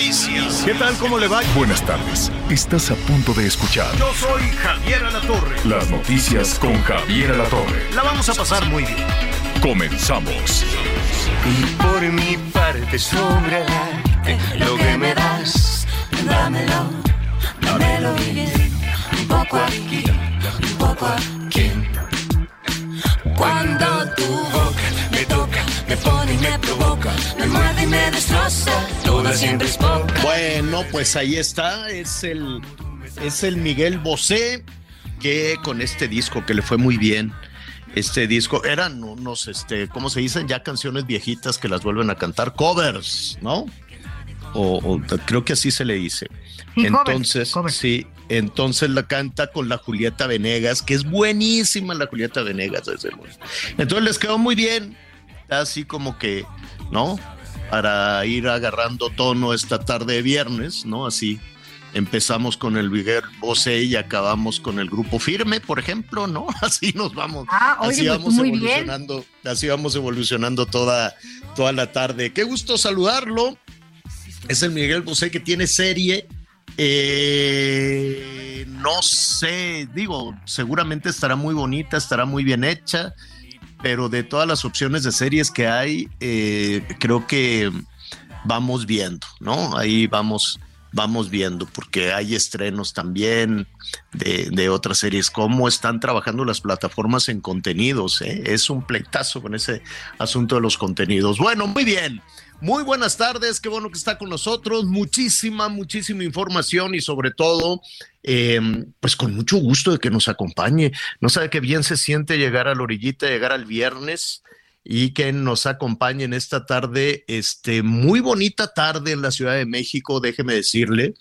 Noticias. ¿Qué tal? ¿Cómo le va? Buenas tardes. Estás a punto de escuchar Yo soy Javier Alatorre. las noticias con Javier Alatorre. La vamos a pasar muy bien. Comenzamos. Y por mi parte sobra lo que me das, dámelo, dámelo bien, un poco aquí, un poco aquí. Cuando tu boca me pone y me provoca, me muerde y me destroza, toda siempre es poca. Bueno, pues ahí está. Es el, es el Miguel Bosé que con este disco que le fue muy bien. Este disco eran unos, este, ¿cómo se dicen? Ya canciones viejitas que las vuelven a cantar, covers, ¿no? O, o creo que así se le dice. Sí, entonces, sí, entonces la canta con la Julieta Venegas, que es buenísima la Julieta Venegas, desde luego. Entonces les quedó muy bien, así como que, ¿no? Para ir agarrando tono esta tarde de viernes, ¿no? Así empezamos con el Miguel Bosé y acabamos con el grupo firme, por ejemplo, ¿no? Así nos vamos. Ah, oye, así pues, vamos muy bien. evolucionando, así vamos evolucionando toda, toda la tarde. Qué gusto saludarlo. Es el Miguel Bosé que tiene serie. Eh, no sé, digo, seguramente estará muy bonita, estará muy bien hecha, pero de todas las opciones de series que hay, eh, creo que vamos viendo, ¿no? Ahí vamos, vamos viendo, porque hay estrenos también de, de otras series, cómo están trabajando las plataformas en contenidos, ¿eh? es un pleitazo con ese asunto de los contenidos. Bueno, muy bien. Muy buenas tardes, qué bueno que está con nosotros. Muchísima, muchísima información y sobre todo, eh, pues con mucho gusto de que nos acompañe. No sabe qué bien se siente llegar a la orillita, llegar al viernes y que nos acompañe en esta tarde, este, muy bonita tarde en la Ciudad de México, déjeme decirle.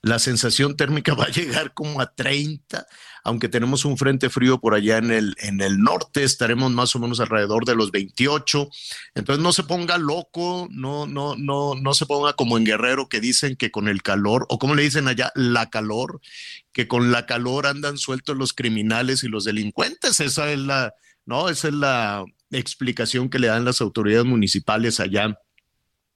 La sensación térmica va a llegar como a 30, aunque tenemos un frente frío por allá en el, en el norte, estaremos más o menos alrededor de los 28. Entonces no se ponga loco, no, no, no, no se ponga como en Guerrero que dicen que con el calor, o como le dicen allá, la calor, que con la calor andan sueltos los criminales y los delincuentes. Esa es la, no, esa es la explicación que le dan las autoridades municipales allá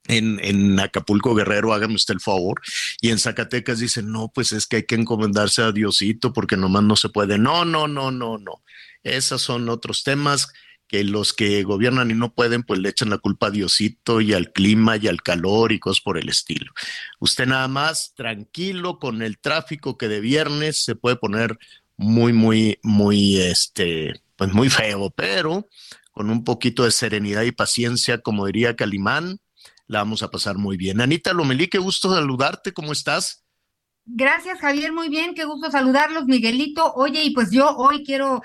en, Acapulco Guerrero, hágame usted el favor, y en Zacatecas dicen, no, pues es que hay que encomendarse a Diosito porque nomás no se puede. No, no, no, no, no. Esos son otros temas que los que gobiernan y no pueden, pues le echan la culpa a Diosito y al clima y al calor y cosas por el estilo. Usted nada más tranquilo con el tráfico que de viernes se puede poner muy, muy, muy, este, pues muy feo, pero con un poquito de serenidad y paciencia, como diría Calimán, la vamos a pasar muy bien. Anita Lomelí, qué gusto saludarte, ¿cómo estás? Gracias, Javier, muy bien, qué gusto saludarlos, Miguelito. Oye, y pues yo hoy quiero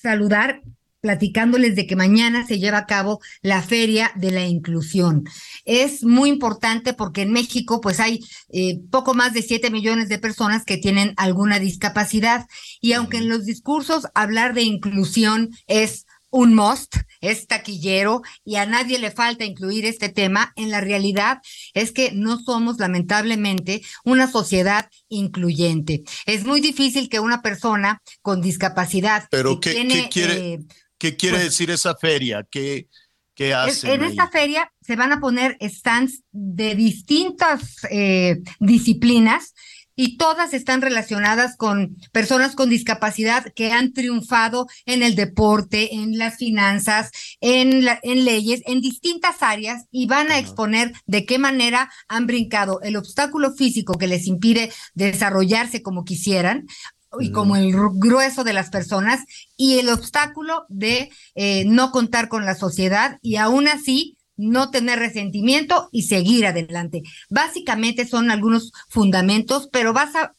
saludar platicándoles de que mañana se lleva a cabo la Feria de la Inclusión. Es muy importante porque en México pues hay eh, poco más de 7 millones de personas que tienen alguna discapacidad y aunque en los discursos hablar de inclusión es un must, es taquillero y a nadie le falta incluir este tema, en la realidad es que no somos lamentablemente una sociedad incluyente. Es muy difícil que una persona con discapacidad... Pero que ¿qué, tiene, ¿qué quiere, eh, ¿qué quiere pues- decir esa feria? ¿Qué, qué hacen en ahí? esta feria se van a poner stands de distintas eh, disciplinas y todas están relacionadas con personas con discapacidad que han triunfado en el deporte, en las finanzas, en, la- en leyes, en distintas áreas y van a exponer de qué manera han brincado el obstáculo físico que les impide desarrollarse como quisieran y como el gru- grueso de las personas y el obstáculo de eh, no contar con la sociedad y aún así no tener resentimiento y seguir adelante. Básicamente son algunos fundamentos, pero vas a,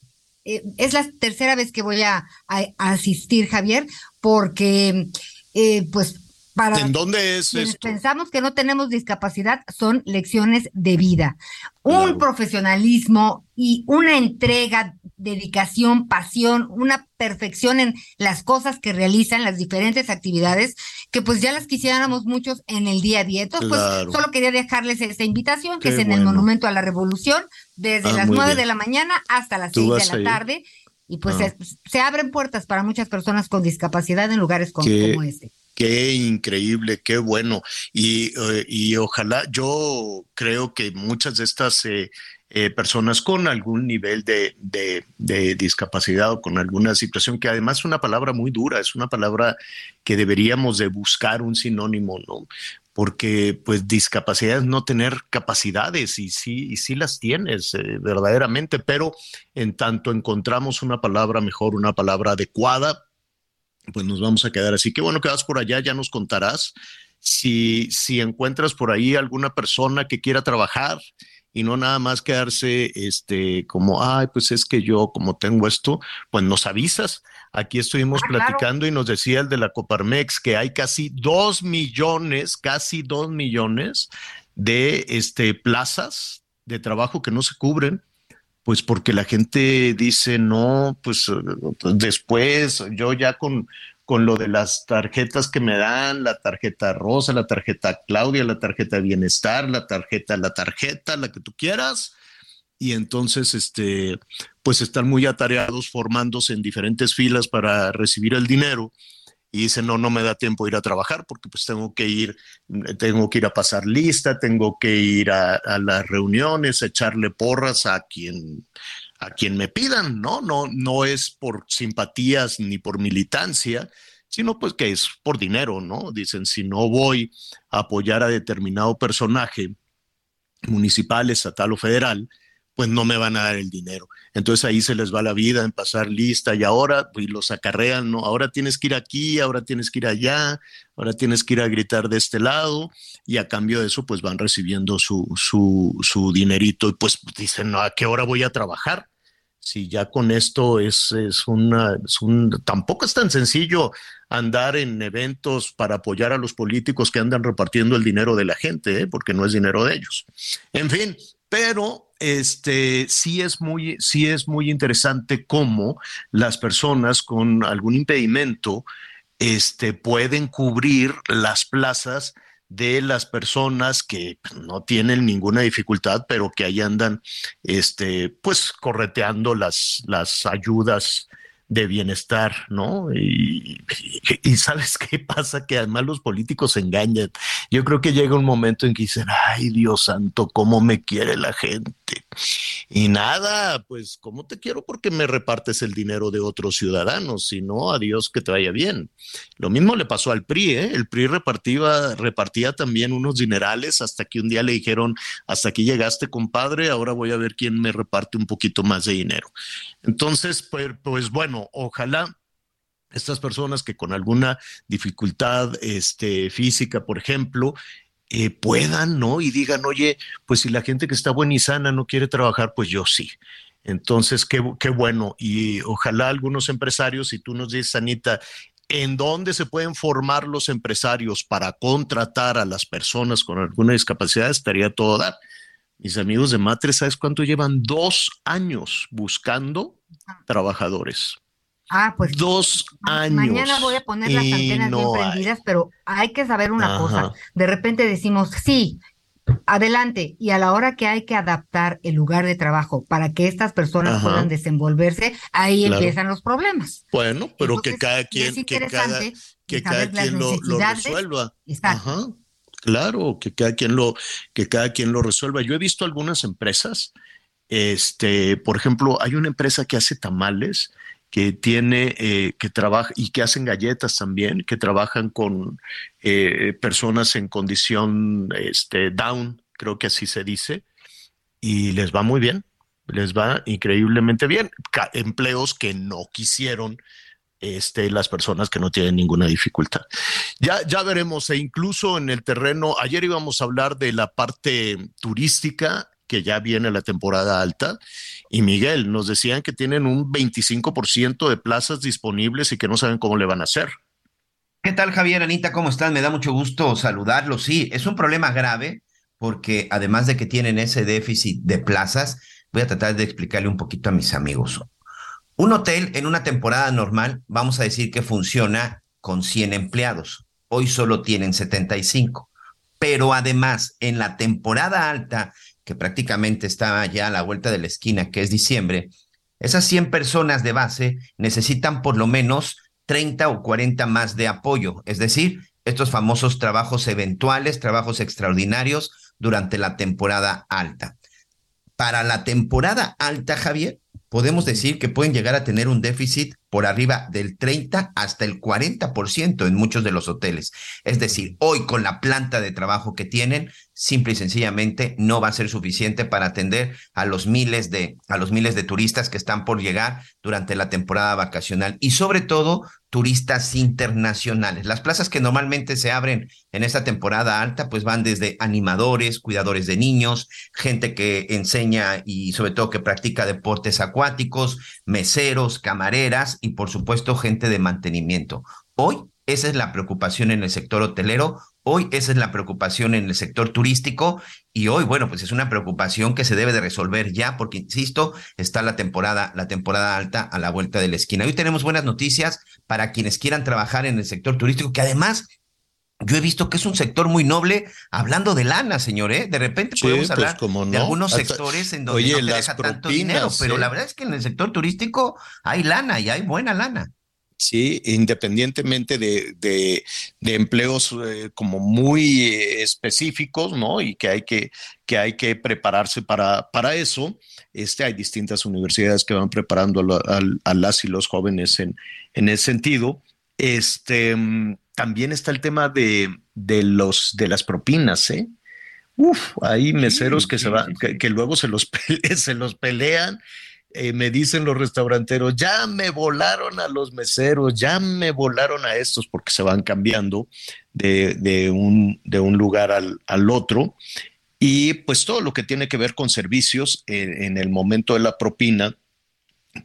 eh, es la tercera vez que voy a, a- a asistir, Javier, porque eh, pues Para ¿En dónde es esto? pensamos que no tenemos discapacidad, son lecciones de vida. Un Claro. profesionalismo y una entrega, dedicación, pasión, una perfección en las cosas que realizan, las diferentes actividades, que pues ya las quisiéramos muchos en el día a día. Entonces, Claro. pues solo quería dejarles esta invitación, que Qué es en el. Monumento a la Revolución, desde Ah, las nueve de la mañana hasta las ¿Tú seis de la ir? tarde. Y pues Ah. se, se abren puertas para muchas personas con discapacidad en lugares con- como este. Qué increíble, qué bueno. Y, eh, y ojalá, yo creo que muchas de estas eh, eh, personas con algún nivel de, de- discapacidad o con alguna situación, que además es una palabra muy dura, es una palabra que deberíamos de buscar un sinónimo, ¿no? Porque pues discapacidad es no tener capacidades y sí, y sí las tienes eh, verdaderamente, pero en tanto encontramos una palabra mejor, una palabra adecuada, pues nos vamos a quedar así. Qué bueno que vas por allá, ya nos contarás. Si, si encuentras por ahí alguna persona que quiera trabajar y no nada más quedarse este como, ay, pues es que yo como tengo esto, pues nos avisas. Aquí estuvimos Ah, claro. platicando y nos decía el de la Coparmex que hay casi dos millones, casi dos millones de este, plazas de trabajo que no se cubren pues porque la gente dice, no, pues eh, después yo ya con, con lo de las tarjetas que me dan, la tarjeta rosa, la tarjeta Claudia, la tarjeta bienestar, la tarjeta, la tarjeta, la que tú quieras. Y entonces, este, pues están muy atareados formándose en diferentes filas para recibir el dinero y dicen, no, no me da tiempo ir a trabajar porque pues tengo que ir, tengo que ir a pasar lista, tengo que ir a, a las reuniones, a echarle porras a quien, a quien me pidan, ¿no? No, no es por simpatías ni por militancia, sino pues que es por dinero, ¿no? Dicen, si no voy a apoyar a determinado personaje municipal, estatal o federal, pues no me van a dar el dinero. Entonces ahí se les va la vida en pasar lista y ahora pues, los acarrean, ¿no? Ahora tienes que ir aquí, ahora tienes que ir allá, ahora tienes que ir a gritar de este lado y a cambio de eso pues van recibiendo su, su, su dinerito y pues dicen, ¿a qué hora voy a trabajar? Si ya con esto es, es, una, es un, tampoco es tan sencillo andar en eventos para apoyar a los políticos que andan repartiendo el dinero de la gente, ¿eh? porque no es dinero de ellos. En fin, pero este sí es muy sí es muy interesante cómo las personas con algún impedimento este pueden cubrir las plazas de las personas que no tienen ninguna dificultad, pero que ahí andan este pues correteando las las ayudas de bienestar, ¿no? Y, sabes qué pasa, que además los políticos se engañan. Yo creo que llega un momento en que dicen, ay Dios santo, ¿cómo me quiere la gente? Y nada, pues, ¿cómo te quiero? Porque me repartes el dinero de otros ciudadanos, si no, adiós, que te vaya bien. Lo mismo le pasó al PRI, ¿eh? El PRI repartía, repartía también unos dinerales hasta que un día le dijeron, hasta aquí llegaste, compadre, ahora voy a ver quién me reparte un poquito más de dinero. Entonces, pues, pues bueno, ojalá estas personas que con alguna dificultad este, física, por ejemplo, eh, puedan, ¿no? Y digan, oye, pues si la gente que está buena y sana no quiere trabajar, pues yo sí. Entonces, qué, qué bueno. Y ojalá algunos empresarios, si tú nos dices, Anita, ¿en dónde se pueden formar los empresarios para contratar a las personas con alguna discapacidad? Estaría todo dar. Mis amigos de Matre, ¿sabes cuánto llevan? Dos años buscando trabajadores. Ah, pues dos años. Mañana voy a poner las antenas no bien prendidas, hay. pero hay que saber una Ajá. cosa. De repente decimos, sí, adelante, y a la hora que hay que adaptar el lugar de trabajo para que estas personas Ajá. puedan desenvolverse, ahí claro. empiezan los problemas. Bueno, pero Entonces, que cada quien, que cada, que cada quien lo, lo, resuelva. Ajá. Claro, que cada quien lo, que cada quien lo resuelva. Yo he visto algunas empresas, este, por ejemplo, hay una empresa que hace tamales que tiene, eh, que trabaja y que hacen galletas también, que trabajan con eh, personas en condición este, down, creo que así se dice, y les va muy bien, les va increíblemente bien. Empleos que no quisieron este, las personas que no tienen ninguna dificultad. Ya, ya veremos, e incluso en el terreno, ayer íbamos a hablar de la parte turística que ya viene la temporada alta. Y Miguel, nos decían que tienen un 25% de plazas disponibles y que no saben cómo le van a hacer. ¿Qué tal, Javier, Anita? ¿Cómo están? Me da mucho gusto saludarlos. Sí, es un problema grave porque además de que tienen ese déficit de plazas, voy a tratar de explicarle un poquito a mis amigos. Un hotel en una temporada normal, vamos a decir que funciona con 100 empleados. Hoy solo tienen 75. Pero además, en la temporada alta, que prácticamente está ya a la vuelta de la esquina, que es diciembre, esas 100 personas de base necesitan por lo menos 30 o 40 más de apoyo, es decir, estos famosos trabajos eventuales, trabajos extraordinarios durante la temporada alta. Para la temporada alta, Javier, podemos decir que pueden llegar a tener un déficit por arriba del 30 hasta el 40% en muchos de los hoteles. Es decir, hoy con la planta de trabajo que tienen, simple y sencillamente no va a ser suficiente para atender a los miles de a los miles de turistas que están por llegar durante la temporada vacacional y sobre todo turistas internacionales. Las plazas que normalmente se abren en esta temporada alta pues van desde animadores, cuidadores de niños, gente que enseña y sobre todo que practica deportes acuáticos, meseros, camareras y por supuesto gente de mantenimiento. Hoy esa es la preocupación en el sector hotelero, hoy esa es la preocupación en el sector turístico y hoy, bueno, pues es una preocupación que se debe de resolver ya porque, insisto, está la temporada, la temporada alta a la vuelta de la esquina. Hoy tenemos buenas noticias para quienes quieran trabajar en el sector turístico, que además yo he visto que es un sector muy noble, hablando de lana, señor, ¿eh? De repente podemos pues, hablar como de no. algunos Hasta- sectores en donde Oye, no te deja tanto dinero, pero ¿eh? la verdad es que en el sector turístico hay lana y hay buena lana. Sí, independientemente de, de, de empleos eh, como muy eh, específicos, ¿no? Y que hay que, que hay que prepararse para, para eso. Este, hay distintas universidades que van preparando a, a las y los jóvenes en, en ese sentido. Este, mm, también está el tema de, de los, de las propinas, ¿eh? Uf, hay meseros que se van, sí, que, luego se los, pele- se los pelean. Eh, me dicen los restauranteros, ya me volaron a los meseros, ya me volaron a estos, porque se van cambiando de, de un, de un lugar al, al otro. Y pues todo lo que tiene que ver con servicios eh, en el momento de la propina,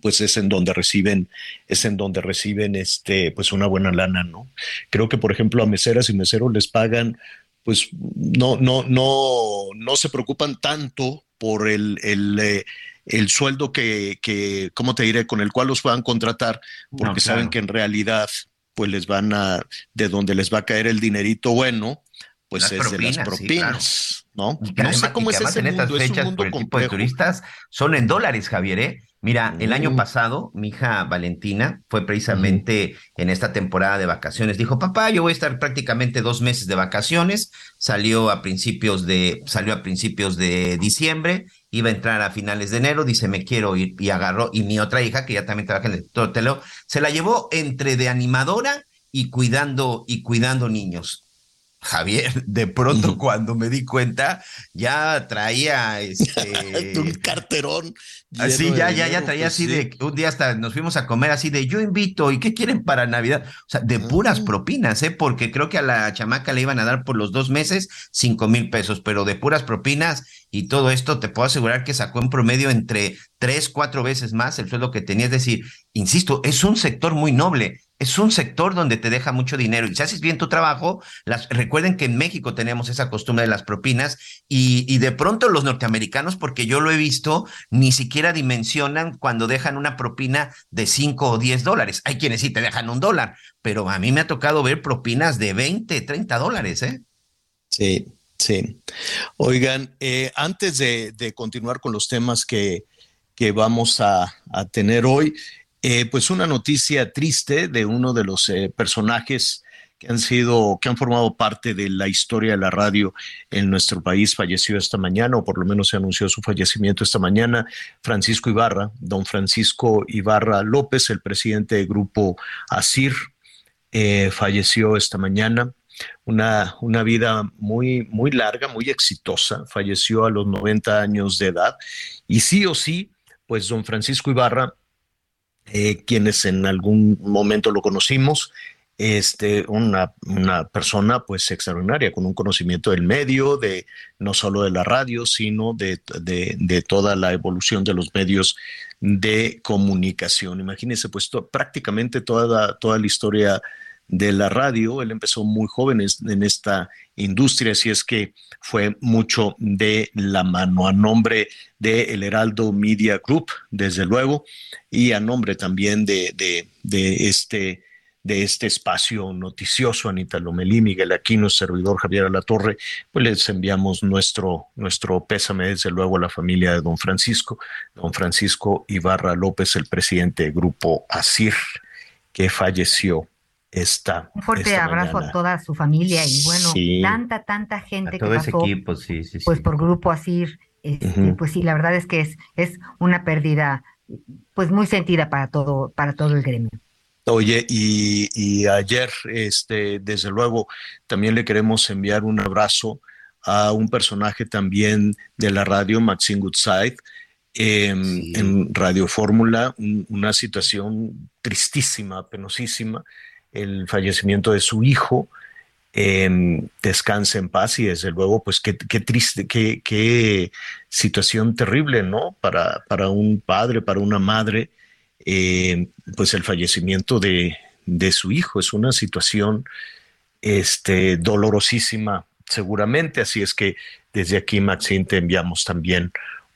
pues es en donde reciben, es en donde reciben este, pues una buena lana, ¿no? Creo que, por ejemplo, a meseras y meseros les pagan, pues no, no, no, no se preocupan tanto por el, eh, el sueldo que, que, ¿cómo te diré?, con el cual los puedan contratar, porque No, claro. saben que en realidad, pues les van a, de donde les va a caer el dinerito bueno, pues Las es de las propinas, sí, ¿no? Y que No además- sé cómo y que es ese en estas mundo, es un fechas, mundo por el tipo de turistas, son en dólares, Javier, ¿eh? Mira, el año Mm. pasado, mi hija Valentina fue precisamente en esta temporada de vacaciones. Dijo, papá, yo voy a estar prácticamente dos meses de vacaciones. Salió a principios de, salió a principios de diciembre, iba a entrar a finales de enero, dice, me quiero ir, y agarró, y mi otra hija, que ya también trabaja en el hotelero, se la llevó entre de animadora y cuidando, y cuidando niños. Javier, de pronto cuando me di cuenta, ya traía este. un carterón. Así, de ya, ya, ya traía pues así sí. de un día hasta nos fuimos a comer así de yo invito y qué quieren para Navidad. O sea, de puras Ah. propinas, ¿eh? Porque creo que a la chamaca le iban a dar por los dos meses cinco mil pesos, pero de puras propinas y todo esto te puedo asegurar que sacó en promedio entre tres, cuatro veces más el sueldo que tenía. Es decir, insisto, es un sector muy noble. Es un sector donde te deja mucho dinero y si haces bien tu trabajo, las, recuerden que en México tenemos esa costumbre de las propinas y, y de pronto los norteamericanos, porque yo lo he visto, ni siquiera dimensionan cuando dejan una propina de 5 o 10 dólares. Hay quienes sí te dejan un dólar, pero a mí me ha tocado ver propinas de 20, 30 dólares, ¿eh? Sí, sí. Oigan, eh, antes de, de continuar con los temas que, que vamos a, a tener hoy, eh, pues una noticia triste de uno de los eh, personajes que han sido, que han formado parte de la historia de la radio en nuestro país, falleció esta mañana, o por lo menos se anunció su fallecimiento esta mañana, Francisco Ibarra, don Francisco Ibarra López, el presidente del grupo ASIR, eh, falleció esta mañana. Una, una vida muy, muy larga, muy exitosa, falleció a los 90 años de edad, y sí o sí, pues don Francisco Ibarra eh, quienes en algún momento lo conocimos, este, una, una, persona pues extraordinaria, con un conocimiento del medio, de no solo de la radio, sino de, de, toda la evolución de los medios de comunicación. Imagínense, pues prácticamente toda, toda la historia de la radio. Él empezó muy joven en esta industria, así es que fue mucho de la mano. A nombre de El Heraldo Media Group, desde luego, y a nombre también de, de, este de este espacio noticioso, Anita Lomelí, Miguel Aquino, servidor Javier Alatorre, pues les enviamos nuestro, nuestro pésame, desde luego, a la familia de don Francisco, don Francisco Ibarra López, el presidente del grupo ASIR, que falleció esta. Un fuerte abrazo a toda su familia y bueno, tanta, tanta gente que pasó, equipo, sí, sí, pues por grupo ASIR, este, pues sí, la verdad es que es, es una pérdida pues muy sentida para todo, para todo el gremio. Oye, y, ayer, este, desde luego, también le queremos enviar un abrazo a un personaje también de la radio, Maxine Goodside, em, en Radio Fórmula, una situación tristísima, penosísima, el fallecimiento de su hijo. Eh, descanse en paz y desde luego, pues qué, triste, qué, qué, situación terrible, ¿no? Para, para un padre, para una madre, eh, pues el fallecimiento de, de, su hijo es una situación este, dolorosísima, seguramente. Así es que desde aquí, Maxine, te enviamos también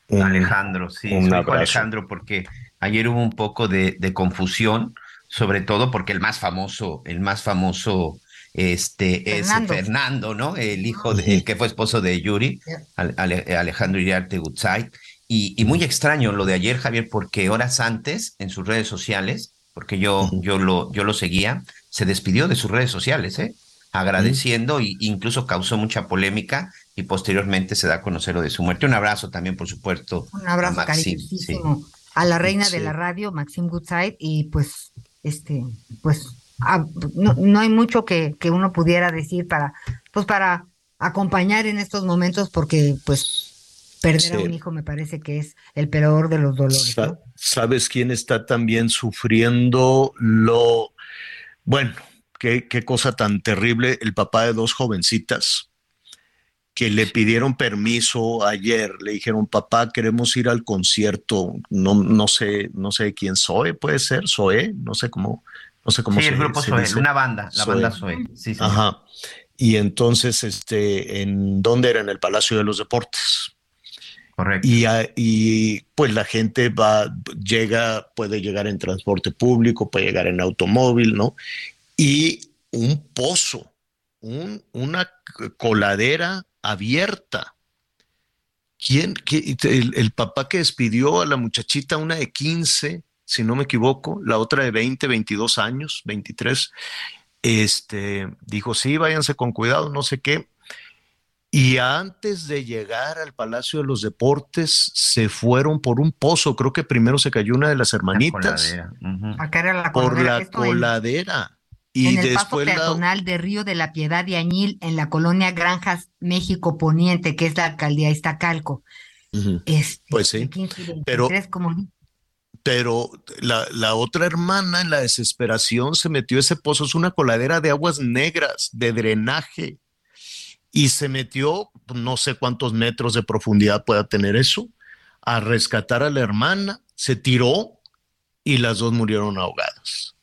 un Alejandro, sí, un Alejandro, porque ayer hubo un poco de, de confusión sobre todo porque el más famoso, el más famoso este es Fernando, ¿no? El hijo de, que fue esposo de Yuri, Alejandro Iriarte Gutzai. Y, y, muy extraño lo de ayer, Javier, porque horas antes, en sus redes sociales, porque yo, yo, lo, yo lo seguía, se despidió de sus redes sociales, ¿eh? agradeciendo e incluso causó mucha polémica y posteriormente se da a conocer lo de su muerte. Un abrazo también, por supuesto. Un abrazo a, a la reina de la radio, Maxim Goodside, y pues este, pues ah, no, no, hay mucho que, que, uno pudiera decir para, pues para acompañar en estos momentos, porque pues perder a un hijo me parece que es el peor de los dolores. ¿Sabes quién está también sufriendo lo, bueno, qué, qué cosa tan terrible, el papá de dos jovencitas? Que le pidieron permiso ayer, le dijeron, papá, queremos ir al concierto, no, no sé, no sé quién soy, puede ser, Zoe, no sé cómo, no sé cómo sí, el grupo Zoe, una banda, la banda Zoe. Sí, Ajá. Y entonces, este, ¿en dónde era? En el Palacio de los Deportes. Correcto. Y, y, pues la gente va, llega, puede llegar en transporte público, puede llegar en automóvil, ¿no? Y un pozo, un, una coladera abierta. ¿Quién? el, papá que despidió a la muchachita, una de 15, si no me equivoco, la otra de 20, 22 años, 23, este, dijo, sí, váyanse con cuidado, no sé qué. Y antes de llegar al Palacio de los Deportes, se fueron por un pozo. Creo que primero se cayó una de las hermanitas. por la coladera. Y en el paso peatonal de Río de la Piedad y Añil, en la colonia Granjas, México Poniente, que es la alcaldía Iztacalco. Este, pues sí, pero, pero la, la, otra hermana en la desesperación se metió a ese pozo, es una coladera de aguas negras, de drenaje, y se metió, no sé cuántos metros de profundidad pueda tener eso, a rescatar a la hermana, se tiró y las dos murieron ahogadas.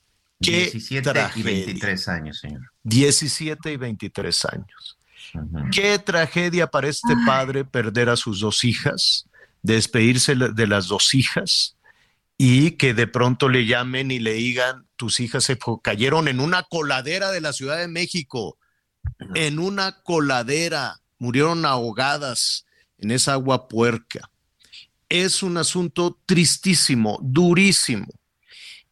17 y 23 años, señor. 17 y 23 años. Qué tragedia para este padre perder a sus dos hijas, despedirse de las dos hijas y que de pronto le llamen y le digan, tus hijas se cayeron en una coladera de la Ciudad de México, en una coladera, murieron ahogadas en esa agua puerca. Es un asunto tristísimo, durísimo.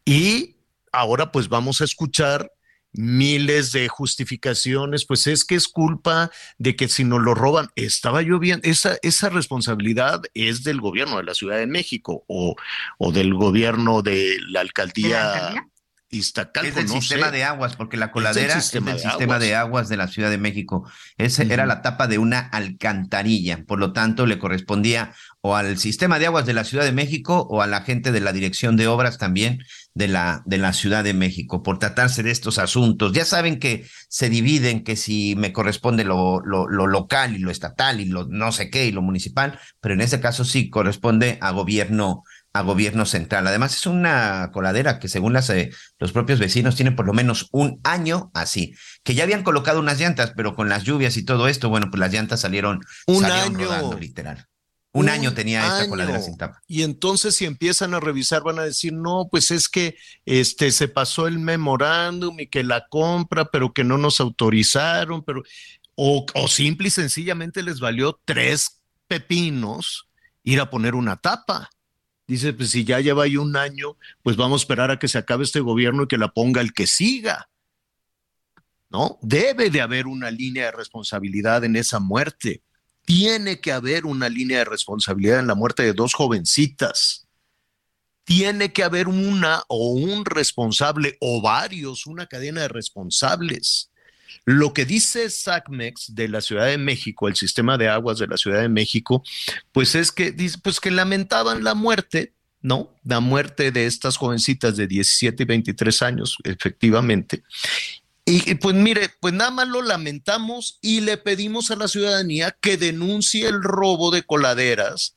Y ahora pues vamos a escuchar miles de justificaciones, pues es que es culpa de que si nos lo roban, estaba lloviendo, esa, esa responsabilidad es del gobierno de la Ciudad de México o, o del gobierno de la alcaldía. Iztacalco, es el sistema de aguas, porque la coladera es el sistema, de, aguas. de la Ciudad de México. Esa era la tapa de una alcantarilla, por lo tanto le correspondía o al sistema de aguas de la Ciudad de México o a la gente de la Dirección de Obras también de la, de la Ciudad de México por tratarse de estos asuntos. Ya saben que se dividen, que si me corresponde lo, lo, lo local y lo estatal y lo no sé qué y lo municipal, pero en este caso sí corresponde a gobierno a gobierno central. Además, es una coladera que según las, eh, los propios vecinos tiene por lo menos un año así, que ya habían colocado unas llantas, pero con las lluvias y todo esto, bueno, pues las llantas salieron, un salieron año. rodando, literal. Un, año tenía esta coladera sin tapa. Y entonces si empiezan a revisar van a decir, no, pues es que este se pasó el memorándum y que la compra, pero que no nos autorizaron, pero o, o simple y sencillamente les valió tres pepinos ir a poner una tapa. Dice, pues si ya lleva ahí un año, pues vamos a esperar a que se acabe este gobierno y que la ponga el que siga. ¿No? Debe de haber una línea de responsabilidad en esa muerte. Tiene que haber una línea de responsabilidad en la muerte de dos jovencitas. Tiene que haber una o un responsable o varios, una cadena de responsables. Lo que dice SACMEX de la Ciudad de México, el sistema de aguas de la Ciudad de México, pues es que pues que lamentaban la muerte, ¿no? La muerte de estas jovencitas de 17 y 23 años, efectivamente. Y pues mire, pues nada más lo lamentamos y le pedimos a la ciudadanía que denuncie el robo de coladeras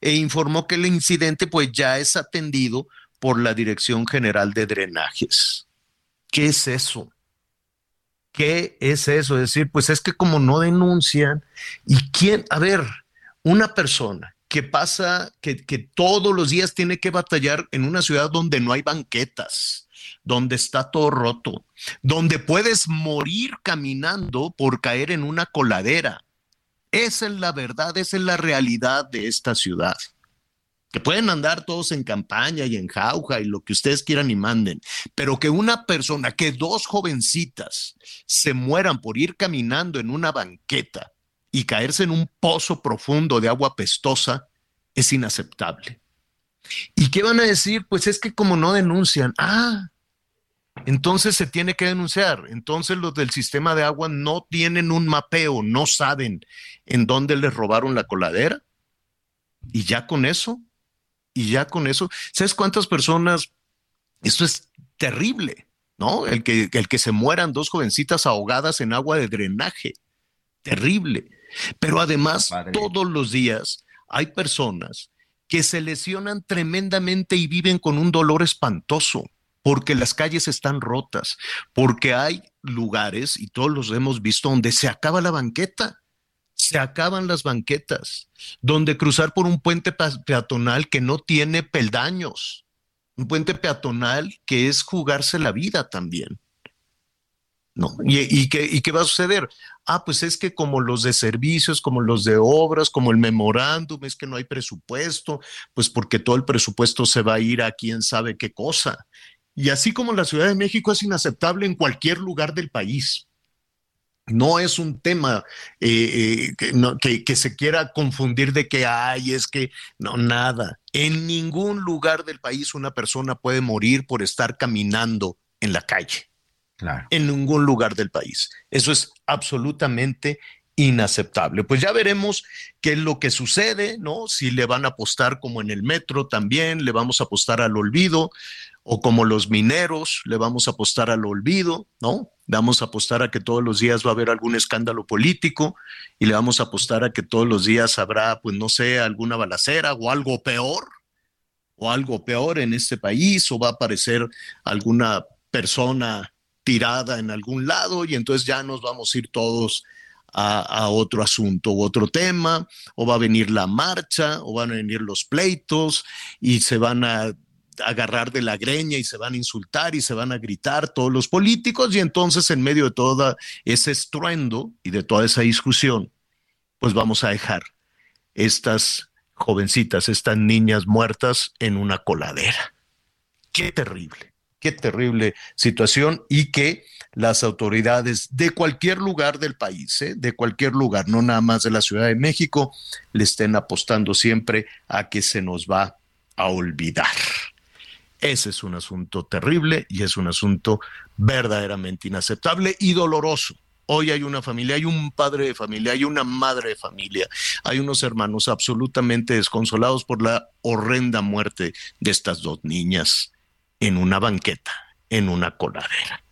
e informó que el incidente pues ya es atendido por la Dirección General de Drenajes. ¿Qué es eso? ¿Qué es eso? Es decir, pues es que como no denuncian, ¿y quién? A ver, una persona que pasa, que, que todos los días tiene que batallar en una ciudad donde no hay banquetas, donde está todo roto, donde puedes morir caminando por caer en una coladera. Esa es la verdad, esa es la realidad de esta ciudad. Que pueden andar todos en campaña y en jauja y lo que ustedes quieran y manden, pero que una persona, que dos jovencitas se mueran por ir caminando en una banqueta y caerse en un pozo profundo de agua pestosa es inaceptable. ¿Y qué van a decir? Pues es que como no denuncian, ah, entonces se tiene que denunciar. Entonces los del sistema de agua no tienen un mapeo, no saben en dónde les robaron la coladera. Y ya con eso, y ya con eso, ¿sabes cuántas personas? Esto es terrible, ¿no? El que, el que se mueran dos jovencitas ahogadas en agua de drenaje. Terrible. Pero además, todos los días hay personas que se lesionan tremendamente y viven con un dolor espantoso porque las calles están rotas, porque hay lugares, y todos los hemos visto, donde se acaba la banqueta, se acaban las banquetas, donde cruzar por un puente peatonal que no tiene peldaños, un puente peatonal que es jugarse la vida también. ¿No? ¿Y, y qué, ¿Y qué va a suceder? Ah, pues es que como los de servicios, como los de obras, como el memorándum, es que no hay presupuesto, pues porque todo el presupuesto se va a ir a quién sabe qué cosa. Y así como la Ciudad de México es inaceptable en cualquier lugar del país. No es un tema eh, eh, que, no- que- que se quiera confundir de que hay, es que no, nada. En ningún lugar del país una persona puede morir por estar caminando en la calle Claro. en ningún lugar del país. Eso es absolutamente inaceptable. Pues ya veremos qué es lo que sucede, ¿no? Si le van a apostar como en el metro también, le vamos a apostar al olvido, o como los mineros, le vamos a apostar al olvido, ¿no? Vamos a apostar a que todos los días va a haber algún escándalo político y le vamos a apostar a que todos los días habrá, pues no sé, alguna balacera o algo peor, o algo peor en este país, o va a aparecer alguna persona tirada en algún lado y entonces ya nos vamos a ir todos a, a otro asunto u otro tema, o va a venir la marcha, o van a venir los pleitos y se van a agarrar de la greña y se van a insultar y se van a gritar todos los políticos y entonces en medio de todo ese estruendo y de toda esa discusión, pues vamos a dejar estas jovencitas, estas niñas muertas en una coladera. Qué terrible, qué terrible situación y que las autoridades de cualquier lugar del país, ¿eh? de cualquier lugar, no nada más de la Ciudad de México, le estén apostando siempre a que se nos va a olvidar. Ese es un asunto terrible y es un asunto verdaderamente inaceptable y doloroso. Hoy hay una familia, hay un padre de familia, hay una madre de familia, hay unos hermanos absolutamente desconsolados por la horrenda muerte de estas dos niñas en una banqueta, en una coladera.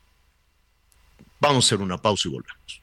Vamos a hacer una pausa y volvemos.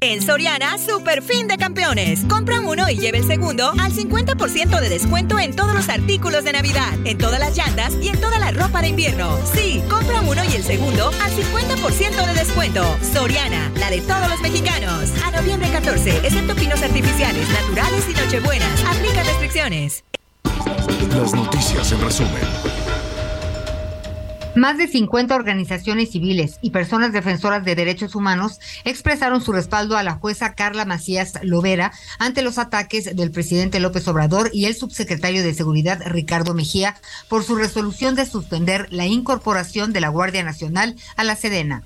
En Soriana, super fin de campeones. Compra uno y lleve el segundo al 50% de descuento en todos los artículos de Navidad, en todas las llantas y en toda la ropa de invierno. Sí, compra uno y el segundo al 50% de descuento. Soriana, la de todos los mexicanos. A noviembre 14, excepto pinos artificiales, naturales y nochebuenas. Aplica restricciones. Las noticias en resumen. Más de 50 organizaciones civiles y personas defensoras de derechos humanos expresaron su respaldo a la jueza Carla Macías Lovera ante los ataques del presidente López Obrador y el subsecretario de Seguridad Ricardo Mejía por su resolución de suspender la incorporación de la Guardia Nacional a la Sedena.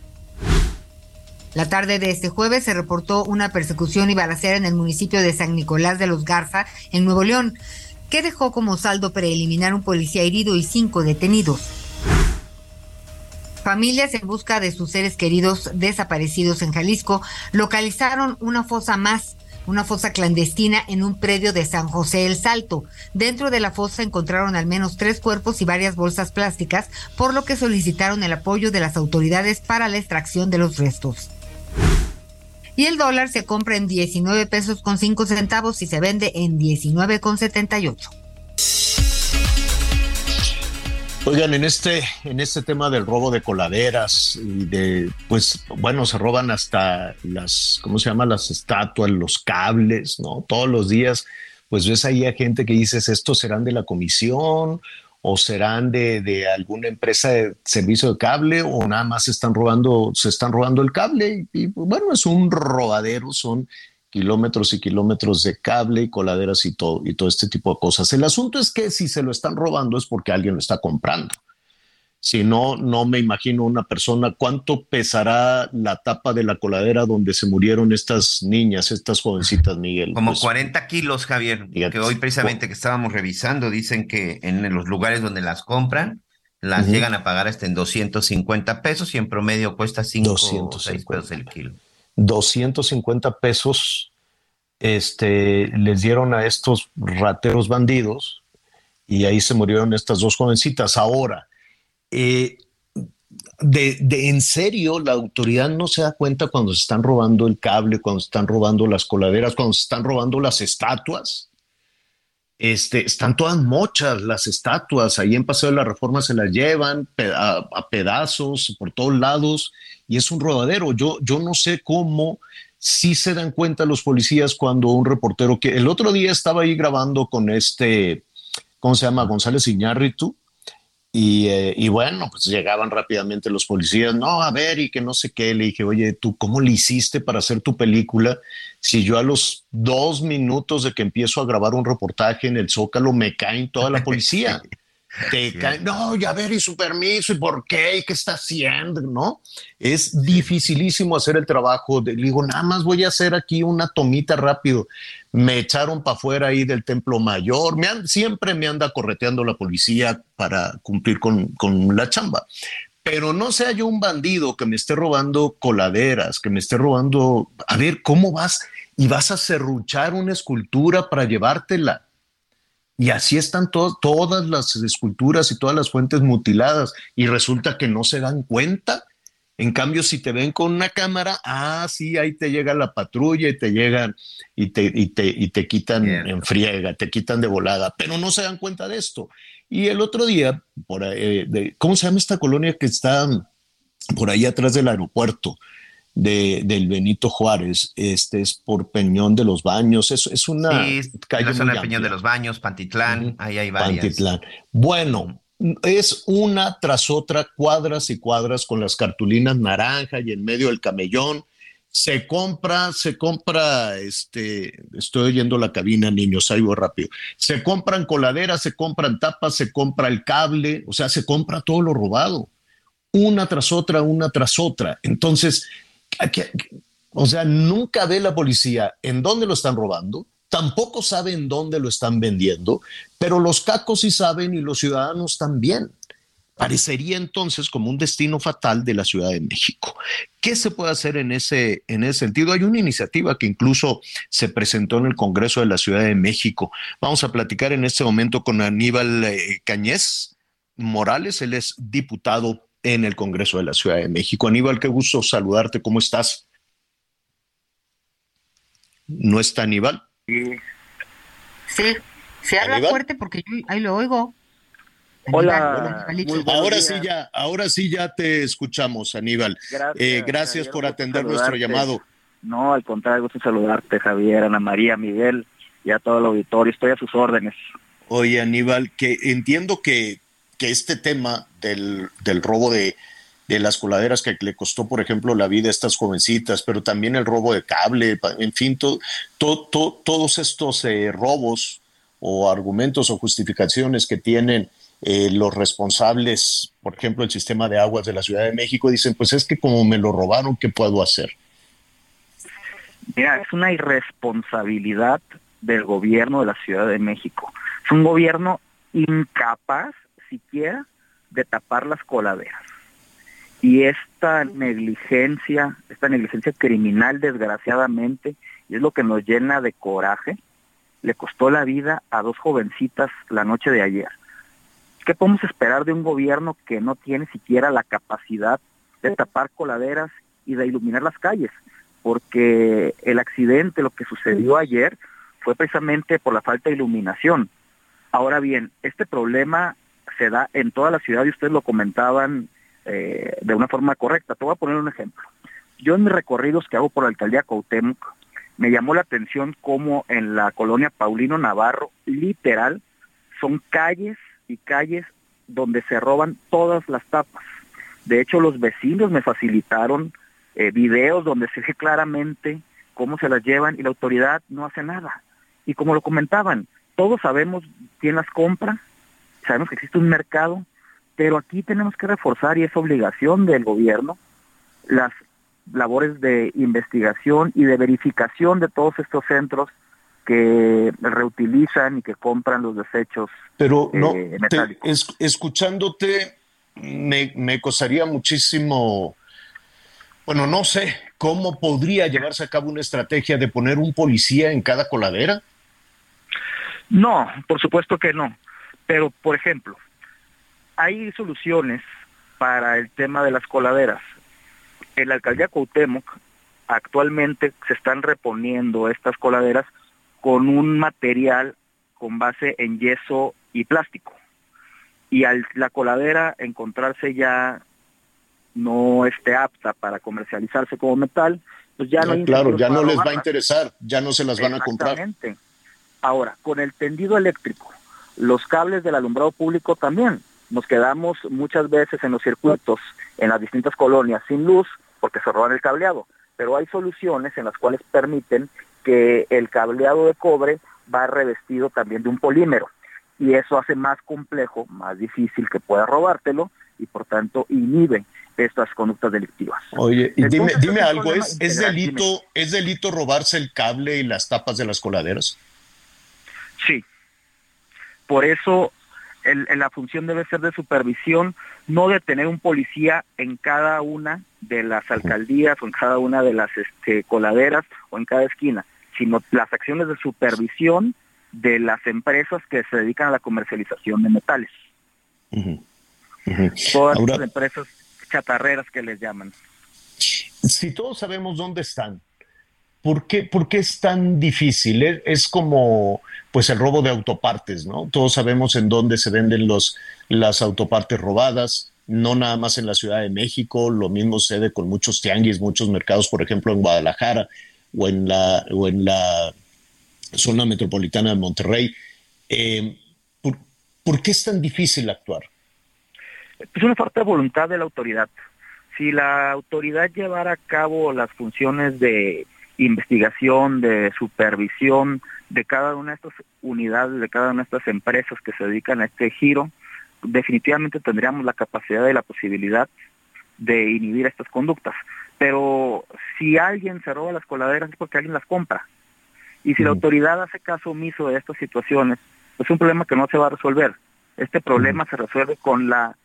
La tarde de este jueves se reportó una persecución y balacera en el municipio de San Nicolás de los Garza, en Nuevo León, que dejó como saldo preliminar un policía herido y cinco detenidos. Familias en busca de sus seres queridos desaparecidos en Jalisco localizaron una fosa más una fosa clandestina en un predio de San José el Salto. Dentro de la fosa encontraron al menos tres cuerpos y varias bolsas plásticas, por lo que solicitaron el apoyo de las autoridades para la extracción de los restos. Y el dólar se compra en 19 pesos con 5 centavos y se vende en 19 con 78. Oigan, en este, en este tema del robo de coladeras y de, pues, bueno, se roban hasta las, ¿cómo se llama? Las estatuas, los cables, ¿no? Todos los días, pues ves ahí a gente que dices, estos serán de la comisión o serán de, de alguna empresa de servicio de cable o nada más están robando, se están robando el cable y, y bueno, es un robadero, son kilómetros y kilómetros de cable y coladeras y todo, y todo este tipo de cosas. El asunto es que si se lo están robando es porque alguien lo está comprando. Si no, no me imagino una persona, ¿cuánto pesará la tapa de la coladera donde se murieron estas niñas, estas jovencitas, Miguel? Como 40 pues, kilos, Javier, que hoy precisamente que estábamos revisando, dicen que en los lugares donde las compran, las llegan a pagar hasta en 250 pesos y en promedio cuesta 5 o 6 pesos el kilo. 250 pesos este, les dieron a estos rateros bandidos y ahí se murieron estas dos jovencitas. Ahora, eh, de, de, en serio, la autoridad no se da cuenta cuando se están robando el cable, cuando se están robando las coladeras, cuando se están robando las estatuas. Este, están todas mochas las estatuas, ahí en Paseo de la Reforma se las llevan a, a pedazos por todos lados y es un rodadero. Yo, yo no sé cómo si se dan cuenta los policías cuando un reportero que el otro día estaba ahí grabando con este, ¿cómo se llama? González Iñárritu. Y, eh, y, bueno, pues llegaban rápidamente los policías, no, a ver, y que no sé qué. Le dije, oye, ¿tú cómo le hiciste para hacer tu película? Si yo a los dos minutos de que empiezo a grabar un reportaje en el Zócalo me caen toda la policía. no, ya ver, y su permiso, y por qué, y qué está haciendo, ¿no? Es dificilísimo hacer el trabajo. De, digo, nada más voy a hacer aquí una tomita rápido. Me echaron para afuera ahí del Templo Mayor. Me siempre me anda correteando la policía para cumplir con, con la chamba. Pero no sea yo un bandido que me esté robando coladeras, que me esté robando. A ver, ¿cómo vas? Y vas a serruchar una escultura para llevártela y así están todas las esculturas y todas las fuentes mutiladas y resulta que no se dan cuenta. En cambio, si te ven con una cámara, ah, sí, ahí te llega la patrulla y te llegan y te, y te, y te quitan en friega, te quitan de volada, pero no se dan cuenta de esto. Y el otro día, por de, ¿cómo se llama esta colonia que está por ahí atrás del aeropuerto? De, del Benito Juárez, este es por Peñón de los Baños, es, es una sí, calle la zona Peñón de los Baños, Pantitlán, ahí hay varias. Pantitlán. Bueno, es una tras otra, cuadras y cuadras con las cartulinas naranja y en medio del camellón. Se compra, se compra, este, estoy oyendo la cabina, niños, salgo rápido. Se compran coladeras, se compran tapas, se compra el cable, o sea, se compra todo lo robado, una tras otra, una tras otra. Entonces, o sea, nunca ve la policía en dónde lo están robando, tampoco saben dónde lo están vendiendo, pero los cacos sí saben y los ciudadanos también. Parecería entonces como un destino fatal de la Ciudad de México. ¿Qué se puede hacer en ese, en ese sentido? Hay una iniciativa que incluso se presentó en el Congreso de la Ciudad de México. Vamos a platicar en este momento con Aníbal eh, Cañez Morales, él es diputado en el Congreso de la Ciudad de México. Aníbal, qué gusto saludarte, ¿cómo estás? ¿No está Aníbal? Sí, sí, se habla fuerte porque yo ahí lo oigo. Hola. ahora sí ya, ahora sí ya te escuchamos, Aníbal. Gracias, eh, gracias por atender nuestro llamado. No, al contrario, gusto saludarte, Javier, Ana María, Miguel y a todo el auditorio. Estoy a sus órdenes. Oye, Aníbal, que entiendo que, que este tema del, robo de, de las coladeras que le costó, por ejemplo, la vida a estas jovencitas, pero también el robo de cable, en fin, todos estos eh, robos o argumentos o justificaciones que tienen eh, los responsables, por ejemplo, el sistema de aguas de la Ciudad de México, dicen, pues es que como me lo robaron, ¿qué puedo hacer? Mira, es una irresponsabilidad del gobierno de la Ciudad de México. Es un gobierno incapaz siquiera de tapar las coladeras. Y esta negligencia, esta negligencia criminal desgraciadamente, y es lo que nos llena de coraje, le costó la vida a dos jovencitas la noche de ayer. ¿Qué podemos esperar de un gobierno que no tiene siquiera la capacidad de tapar coladeras y de iluminar las calles? Porque el accidente, lo que sucedió ayer, fue precisamente por la falta de iluminación. Ahora bien, este problema se da en toda la ciudad y ustedes lo comentaban eh, de una forma correcta. Te voy a poner un ejemplo. Yo en mis recorridos que hago por la alcaldía Cuauhtémoc, me llamó la atención cómo en la colonia Paulino Navarro, literal, son calles y calles donde se roban todas las tapas. De hecho, los vecinos me facilitaron eh, videos donde se ve claramente cómo se las llevan y la autoridad no hace nada. Y como lo comentaban, todos sabemos quién las compra, sabemos que existe un mercado, pero aquí tenemos que reforzar, y es obligación del gobierno, las labores de investigación y de verificación de todos estos centros que reutilizan y que compran los desechos pero no eh, escuchándote me, me costaría muchísimo bueno no sé cómo podría llevarse a cabo una estrategia de poner un policía en cada coladera. No por supuesto que no pero por ejemplo hay soluciones para el tema de las coladeras en la alcaldía Cuauhtémoc actualmente se están reponiendo estas coladeras con un material con base en yeso y plástico. Y al la coladera encontrarse ya no esté apta para comercializarse como metal, pues ya no, Claro, ya no les va a interesar, ya no se las van a comprar. Ahora, con el tendido eléctrico, los cables del alumbrado público también. Nos quedamos muchas veces en los circuitos, en las distintas colonias, sin luz, porque se roban el cableado. Pero hay soluciones en las cuales permiten que el cableado de cobre va revestido también de un polímero y eso hace más complejo, más difícil que pueda robártelo y por tanto inhibe estas conductas delictivas. Oye, y dime, dime algo, ¿es, ¿es, delito, ¿es delito robarse el cable y las tapas de las coladeras? Sí. Por eso la función debe ser de supervisión, no de tener un policía en cada una de las alcaldías o en cada una de las este, coladeras o en cada esquina, sino las acciones de supervisión de las empresas que se dedican a la comercialización de metales. Todas las empresas chatarreras que les llaman. Si todos sabemos dónde están, ¿por qué, por qué es tan difícil? Es, como pues el robo de autopartes, ¿no? Todos sabemos en dónde se venden los, las autopartes robadas, no nada más en la Ciudad de México, lo mismo sucede con muchos tianguis, muchos mercados, por ejemplo, en Guadalajara o en la, o en la zona metropolitana de Monterrey. Eh, ¿por, qué es tan difícil actuar? Es una falta de voluntad de la autoridad. Si la autoridad llevara a cabo las funciones de investigación, de supervisión de cada una de estas unidades, de cada una de estas empresas que se dedican a este giro, definitivamente tendríamos la capacidad y la posibilidad de inhibir estas conductas. Pero si alguien se roba las coladeras es porque alguien las compra. Y si la autoridad hace caso omiso de estas situaciones, es un problema que no se va a resolver. Este problema se resuelve con la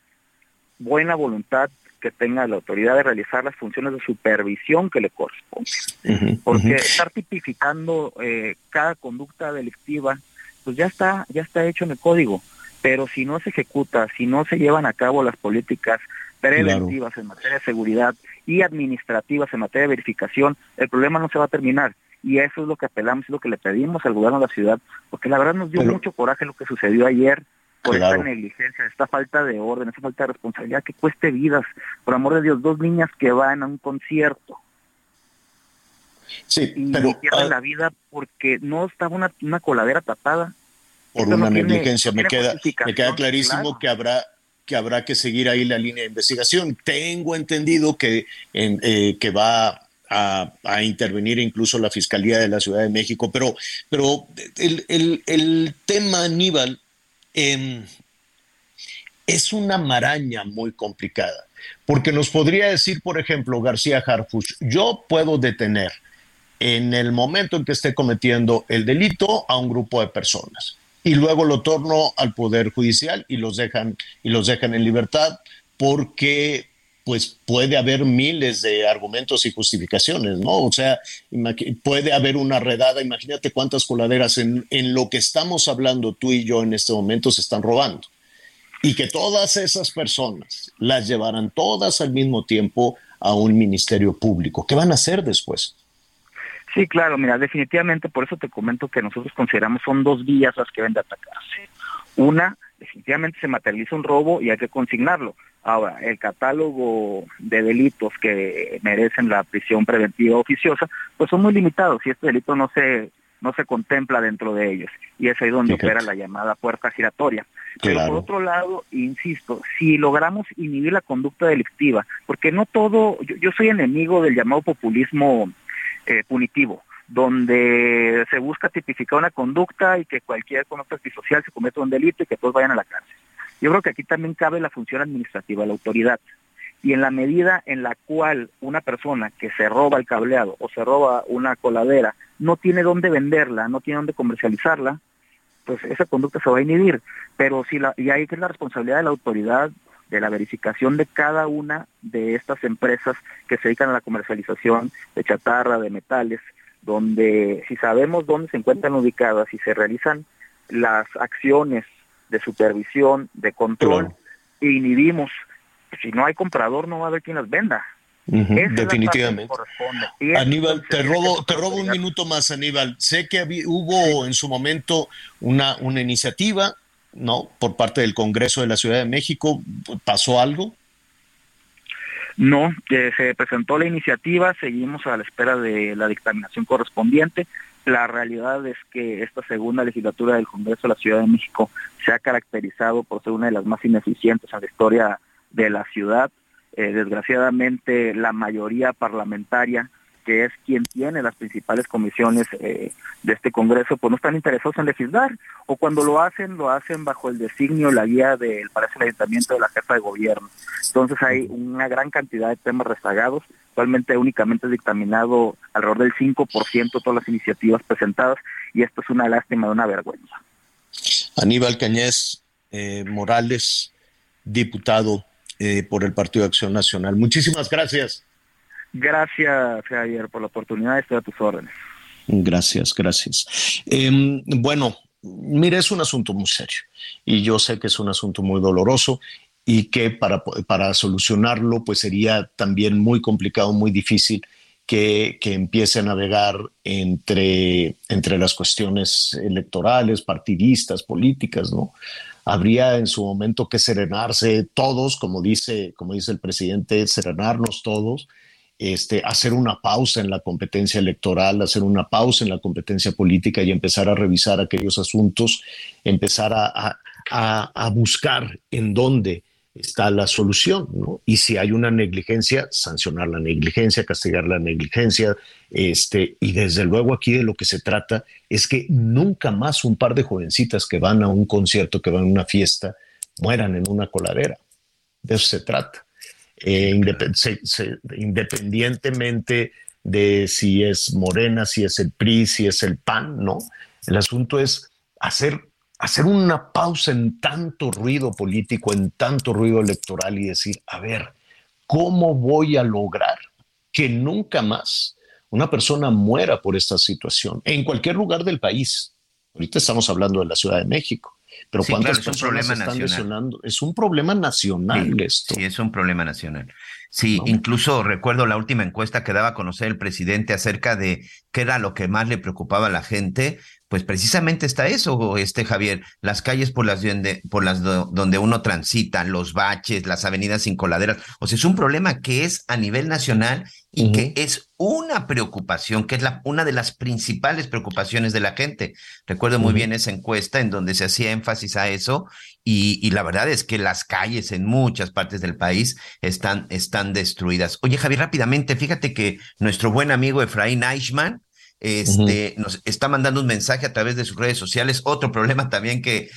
buena voluntad que tenga la autoridad de realizar las funciones de supervisión que le corresponden. Porque estar tipificando eh, cada conducta delictiva, pues ya está, ya está hecho en el código. Pero si no se ejecuta, si no se llevan a cabo las políticas preventivas en materia de seguridad y administrativas en materia de verificación, el problema no se va a terminar. Y eso es lo que apelamos, es lo que le pedimos al gobierno de la ciudad, porque la verdad nos dio mucho coraje lo que sucedió ayer, por esta negligencia, esta falta de orden, esta falta de responsabilidad que cueste vidas. Por amor de Dios, dos niñas que van a un concierto. Sí, y pero pierden ah, la vida porque no estaba una, una coladera tapada. por Esto una no negligencia. me tiene queda, me queda clarísimo claro. que habrá que habrá que seguir ahí la línea de investigación. Tengo entendido que, en- eh, que va a, a intervenir incluso la Fiscalía de la Ciudad de México, pero, pero el, el- el tema, Aníbal, em, es una maraña muy complicada, porque nos podría decir, por ejemplo, García Harfuch, yo puedo detener en el momento en que esté cometiendo el delito a un grupo de personas y luego lo torno al poder judicial y los dejan y los dejan en libertad porque pues puede haber miles de argumentos y justificaciones, ¿no? O sea, puede haber una redada, imagínate cuántas coladeras en, en lo que estamos hablando tú y yo en este momento se están robando. Y que todas esas personas las llevaran todas al mismo tiempo a un ministerio público. ¿Qué van a hacer después? Sí, claro, mira, definitivamente por eso te comento que nosotros consideramos son dos vías las que deben de atacarse. Una, definitivamente se materializa un robo y hay que consignarlo. Ahora, el catálogo de delitos que merecen la prisión preventiva oficiosa, pues son muy limitados y este delito no se no se contempla dentro de ellos y es ahí donde opera la llamada puerta giratoria. Pero por otro lado, insisto, si logramos inhibir la conducta delictiva, porque no todo, yo, yo soy enemigo del llamado populismo eh, punitivo, donde se busca tipificar una conducta y que cualquier conducta antisocial se cometa un delito y que todos vayan a la cárcel. Yo creo que aquí también cabe la función administrativa, la autoridad. Y en la medida en la cual una persona que se roba el cableado o se roba una coladera no tiene dónde venderla, no tiene dónde comercializarla, pues esa conducta se va a inhibir. Pero si la, y ahí es la responsabilidad de la autoridad de la verificación de cada una de estas empresas que se dedican a la comercialización de chatarra, de metales, donde si sabemos dónde se encuentran ubicadas y se realizan las acciones de supervisión, de control, Claro. inhibimos, si no hay comprador no va a haber quien las venda. Parte que definitivamente. Aníbal, te robo, te robo un minuto más, Aníbal. Sé que habí- hubo en su momento una, una iniciativa, ¿no? Por parte del Congreso de la Ciudad de México. ¿Pasó algo? No, que se presentó la iniciativa, seguimos a la espera de la dictaminación correspondiente. La realidad es que esta segunda legislatura del Congreso de la Ciudad de México se ha caracterizado por ser una de las más ineficientes en la historia de la ciudad. Eh, desgraciadamente, la mayoría parlamentaria, que es quien tiene las principales comisiones eh, de este Congreso, pues no están interesados en legislar, o cuando lo hacen, lo hacen bajo el designio, la guía del, parece el ayuntamiento de la jefa de gobierno. Entonces hay una gran cantidad de temas rezagados. Actualmente únicamente dictaminado alrededor del 5% de todas las iniciativas presentadas y esto es una lástima, una vergüenza. Aníbal Cañez eh, Morales, diputado eh, por el Partido de Acción Nacional. Muchísimas gracias. Gracias, Javier, por la oportunidad. Estoy a tus órdenes. Gracias, gracias. Em, bueno, mire, es un asunto muy serio y yo sé que es un asunto muy doloroso y que para, para solucionarlo pues sería también muy complicado, muy difícil que, que empiece a navegar entre, entre las cuestiones electorales, partidistas, políticas, ¿no? Habría en su momento que serenarse todos, como dice, como dice el presidente, serenarnos todos este, hacer una pausa en la competencia electoral, hacer una pausa en la competencia política y empezar a revisar aquellos asuntos, empezar a, a, buscar en dónde está la solución, ¿no? Y si hay una negligencia, sancionar la negligencia, castigar la negligencia, este, y desde luego aquí de lo que se trata es que nunca más un par de jovencitas que van a un concierto, que van a una fiesta, mueran en una coladera. De eso se trata. Eh, independ se, se, independientemente de si es Morena, si es el PRI, si es el PAN, no. El asunto es hacer, hacer una pausa en tanto ruido político, en tanto ruido electoral y decir, a ver, ¿cómo voy a lograr que nunca más una persona muera por esta situación en cualquier lugar del país? Ahorita estamos hablando de la Ciudad de México. Pero ¿cuántas personas están lesionando? Es un problema nacional esto. Sí, es un problema nacional. Sí, incluso recuerdo la última encuesta que daba a conocer el presidente acerca de qué era lo que más le preocupaba a la gente pues precisamente está eso, este Javier, las calles por las donde, por las donde uno transita, los baches, las avenidas sin coladeras. O sea, es un problema que es a nivel nacional y que es una preocupación, que es la, una de las principales preocupaciones de la gente. Recuerdo muy bien esa encuesta en donde se hacía énfasis a eso y, y, la verdad es que las calles en muchas partes del país están, están destruidas. Oye, Javier, rápidamente, fíjate que nuestro buen amigo Efraín Eichmann, este, nos está mandando un mensaje a través de sus redes sociales. Otro problema también que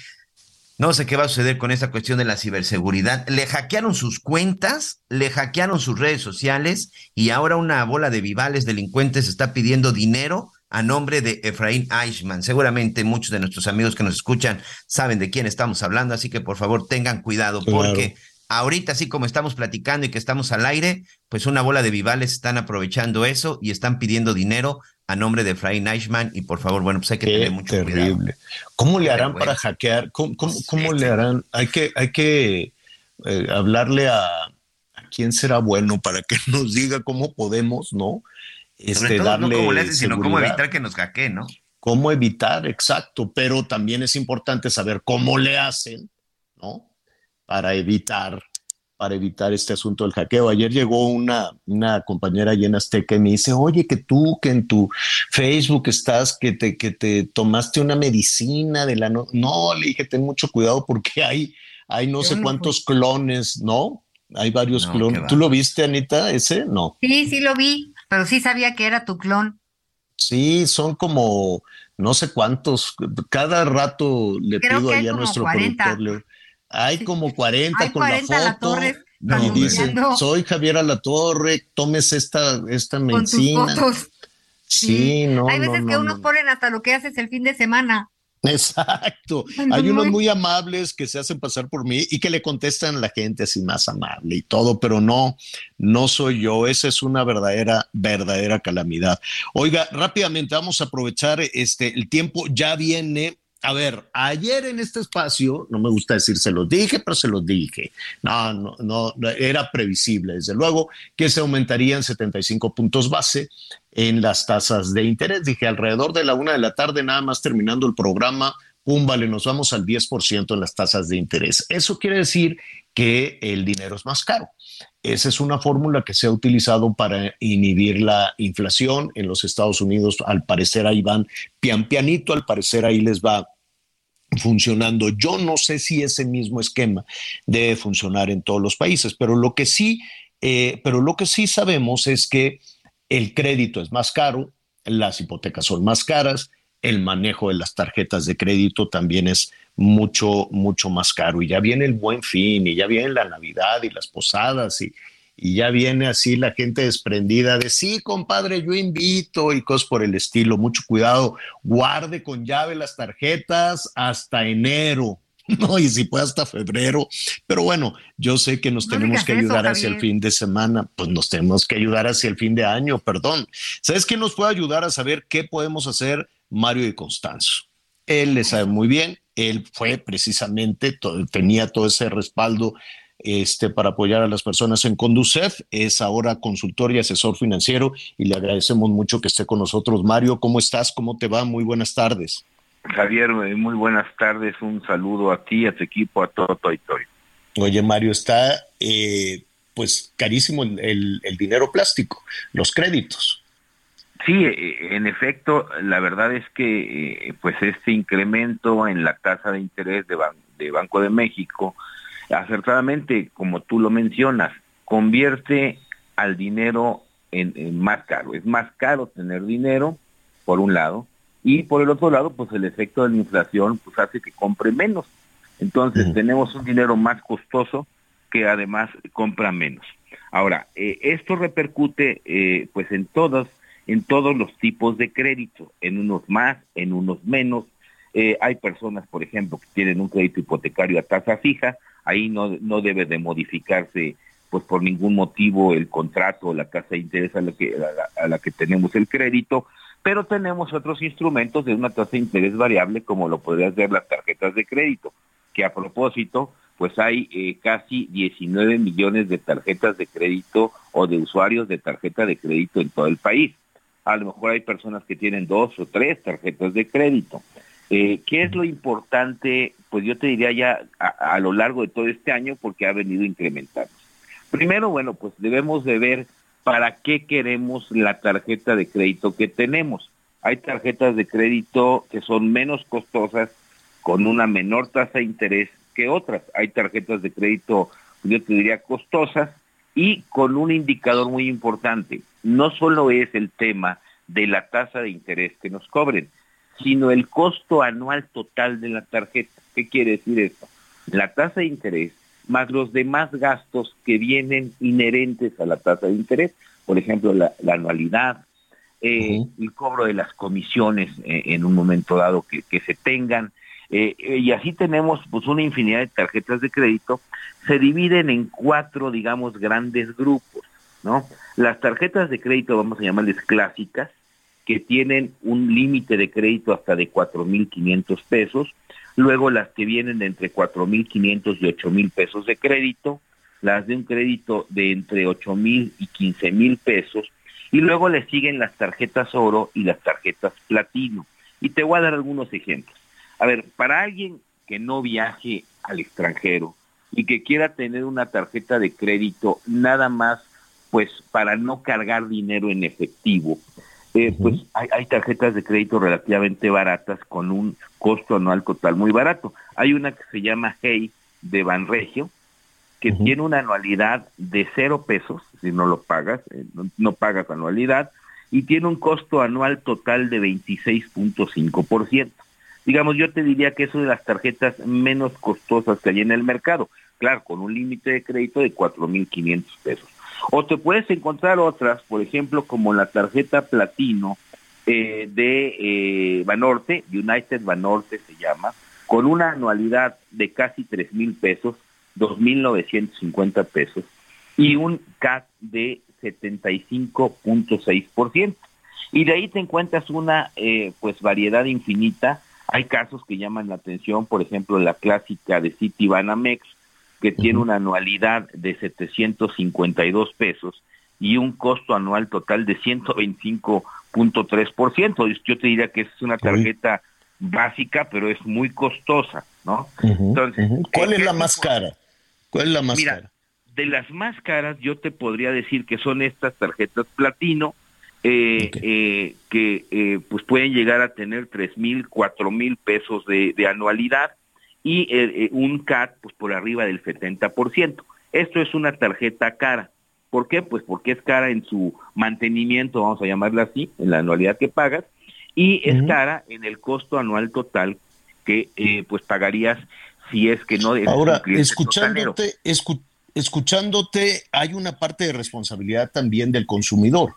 no sé qué va a suceder con esta cuestión de la ciberseguridad. Le hackearon sus cuentas, le hackearon sus redes sociales y ahora una bola de vivales delincuentes está pidiendo dinero a nombre de Efraín Eichmann. Seguramente muchos de nuestros amigos que nos escuchan saben de quién estamos hablando, así que por favor tengan cuidado porque ahorita así como estamos platicando y que estamos al aire, pues una bola de vivales están aprovechando eso y están pidiendo dinero a nombre de Fray Eichmann y por favor, bueno, pues hay que tener mucho terrible. cuidado. ¿Cómo le harán para hackear? ¿Cómo, cómo, le harán? Hay que, hay que eh, hablarle a, a, quién será bueno para que nos diga cómo podemos, ¿no? Este, darle no cómo le hacen, sino cómo evitar que nos hackeen, ¿no? Cómo evitar, exacto, pero también es importante saber cómo le hacen, ¿no? Para evitar para evitar este asunto del hackeo. Ayer llegó una, una compañera allí en Azteca y me dice, oye, que tú, que en tu Facebook estás, que te, que te tomaste una medicina de la... No, no le dije, ten mucho cuidado porque hay, hay no sé cuántos clones, ¿no? Hay varios clones. ¿Tú lo viste, Anita, ese? No. Sí, sí lo vi, pero sí sabía que era tu clon. Sí, son como no sé cuántos. Cada rato le pido ahí a nuestro productor. Hay como 40 con la foto. y dicen, soy Javier Alatorre, tomes esta, esta medicina. Sí, no. Hay veces que unos ponen hasta lo que haces el fin de semana. Exacto. Hay unos muy amables que se hacen pasar por mí y que le contestan a la gente así más amable y todo, pero no, no soy yo. Esa es una verdadera, verdadera calamidad. Oiga, rápidamente vamos a aprovechar este el tiempo. Ya viene a ver, ayer en este espacio, no me gusta decir se los dije, pero se los dije. No, no, no, era previsible, desde luego, que se aumentarían 75 puntos base en las tasas de interés. Dije, alrededor de la una de la tarde, nada más terminando el programa, pum, vale, nos vamos al 10% en las tasas de interés. Eso quiere decir que el dinero es más caro. Esa es una fórmula que se ha utilizado para inhibir la inflación en los Estados Unidos. Al parecer ahí van pian pianito, al parecer ahí les va funcionando. Yo no sé si ese mismo esquema debe funcionar en todos los países, pero lo que sí, eh, pero lo que sí sabemos es que el crédito es más caro, las hipotecas son más caras, el manejo de las tarjetas de crédito también es mucho, mucho más caro. Y ya viene el buen fin, y ya viene la Navidad y las posadas, y, y ya viene así la gente desprendida de sí, compadre, yo invito y cosas por el estilo. Mucho cuidado, guarde con llave las tarjetas hasta enero. No, y si puede hasta febrero. Pero bueno, yo sé que nos tenemos que ayudar hacia el fin de semana, pues nos tenemos que ayudar hacia el fin de año, perdón. ¿Sabes qué nos puede ayudar a saber qué podemos hacer Mario y Constanzo? Él le sabe muy bien, él fue precisamente, tenía todo ese respaldo este, para apoyar a las personas en Conducef, es ahora consultor y asesor financiero y le agradecemos mucho que esté con nosotros. Mario, ¿cómo estás? ¿Cómo te va? Muy buenas tardes. Javier, eh, muy buenas tardes, un saludo a ti, a tu equipo, a todo tu auditorio. Oye, Mario, está eh, pues carísimo el dinero plástico, los créditos. Sí, e, en efecto, la verdad es que eh, pues este incremento en la tasa de interés de, Banco de México, acertadamente, como tú lo mencionas, convierte al dinero en, más caro. Es más caro tener dinero, por un lado, y por el otro lado, pues el efecto de la inflación pues hace que compre menos. Entonces tenemos un dinero más costoso que además compra menos. Ahora, eh, esto repercute eh, pues en todas en todos los tipos de crédito, en unos más, en unos menos. Eh, hay personas, por ejemplo, que tienen un crédito hipotecario a tasa fija, ahí no, no debe de modificarse pues por ningún motivo el contrato o la tasa de interés a la, que, a la que tenemos el crédito, pero tenemos otros instrumentos de una tasa de interés variable como lo podrían ser las tarjetas de crédito, que a propósito, pues hay eh, casi 19 millones de tarjetas de crédito o de usuarios de tarjeta de crédito en todo el país. A lo mejor hay personas que tienen dos o tres tarjetas de crédito. Eh, ¿Qué es lo importante? Pues yo te diría ya a, lo largo de todo este año porque ha venido incrementando. Primero, bueno, pues debemos de ver para qué queremos la tarjeta de crédito que tenemos. Hay tarjetas de crédito que son menos costosas, con una menor tasa de interés que otras. Hay tarjetas de crédito, yo te diría, costosas y con un indicador muy importante. No solo es el tema de la tasa de interés que nos cobren, sino el costo anual total de la tarjeta. ¿Qué quiere decir esto? La tasa de interés más los demás gastos que vienen inherentes a la tasa de interés, por ejemplo, la, anualidad, eh, el cobro de las comisiones eh, en un momento dado que, se tengan, eh, y así tenemos pues una infinidad de tarjetas de crédito, se dividen en cuatro, digamos, grandes grupos, ¿no? Las tarjetas de crédito, vamos a llamarles clásicas, que tienen un límite de crédito hasta de 4.500 pesos, luego las que vienen de entre 4.500 y 8.000 pesos de crédito, las de un crédito de entre 8.000 y 15.000 pesos, y luego le siguen las tarjetas oro y las tarjetas platino. Y te voy a dar algunos ejemplos. A ver, para alguien que no viaje al extranjero y que quiera tener una tarjeta de crédito nada más, pues para no cargar dinero en efectivo, eh, pues hay, tarjetas de crédito relativamente baratas con un costo anual total muy barato. Hay una que se llama Hey de Banregio, que tiene una anualidad de cero pesos, si no lo pagas, eh, no, pagas anualidad, y tiene un costo anual total de 26.5%. Digamos, yo te diría que es una de las tarjetas menos costosas que hay en el mercado, claro, con un límite de crédito de 4.500 pesos. O te puedes encontrar otras, por ejemplo, como la tarjeta platino eh, de eh, Banorte, United Banorte se llama, con una anualidad de casi tres mil pesos, dos mil novecientos pesos, y un CAT de 75.6%. Y de ahí te encuentras una eh, pues variedad infinita. Hay casos que llaman la atención, por ejemplo, la clásica de City Banamex, que tiene una anualidad de 752 pesos y un costo anual total de 125.3%. Yo te diría que es una tarjeta básica, pero es muy costosa, ¿no? Entonces, ¿cuál es la más cara? ¿Cuál es la más cara? De las más caras, yo te podría decir que son estas tarjetas platino, eh, eh, que eh, pues pueden llegar a tener tres mil, cuatro mil pesos de, de anualidad y eh, un CAT pues por arriba del 70%. Esto es una tarjeta cara. ¿Por qué? Pues porque es cara en su mantenimiento, vamos a llamarla así, en la anualidad que pagas, y es cara en el costo anual total que eh, pues pagarías si es que no... Ahora, escuchándote, escuchándote, hay una parte de responsabilidad también del consumidor.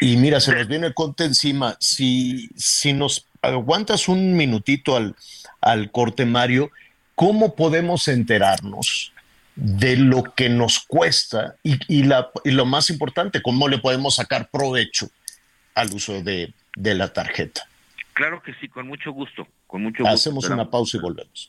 Y mira, se nos viene el conte encima. Si, si nos aguantas un minutito al, al corte, Mario, ¿cómo podemos enterarnos de lo que nos cuesta y, la, y lo más importante, cómo le podemos sacar provecho al uso de, de la tarjeta? Claro que sí, con mucho gusto. Con mucho gusto. Hacemos una pausa y volvemos.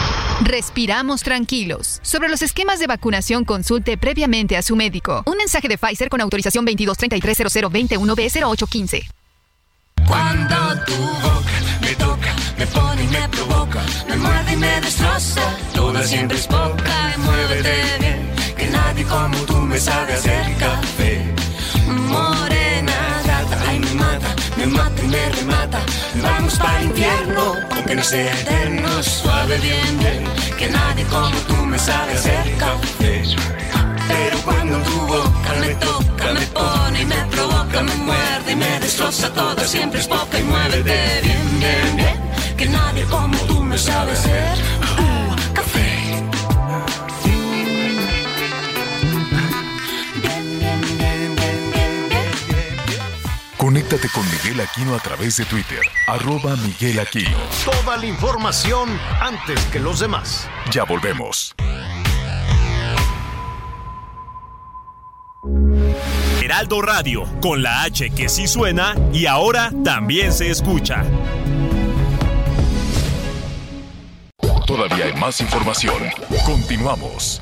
Respiramos tranquilos. Sobre los esquemas de vacunación, consulte previamente a su médico. Un mensaje de Pfizer con autorización 22330021B0815. Cuando tu boca me toca, me pone y me provoca, me muerde y me destroza, toda siempre es poca, muévete bien, que nadie como tú me sabe hacer café. Morena, gata, ay me mata, me mata y me remata, vamos para el infierno, aunque que sea eterno, suave, bien, bien, que nadie como tú me sabe hacer café. Pero cuando tu boca me toca, me pone y me provoca, me muerde y me destroza toda, siempre es poca y muévete bien, bien, bien, que nadie como tú me sabe hacer uh, café. Conéctate con Miguel Aquino a través de Twitter, arroba Miguel Aquino. Toda la información antes que los demás. Ya volvemos. Heraldo Radio, con la H que sí suena y ahora también se escucha. Todavía hay más información. Continuamos.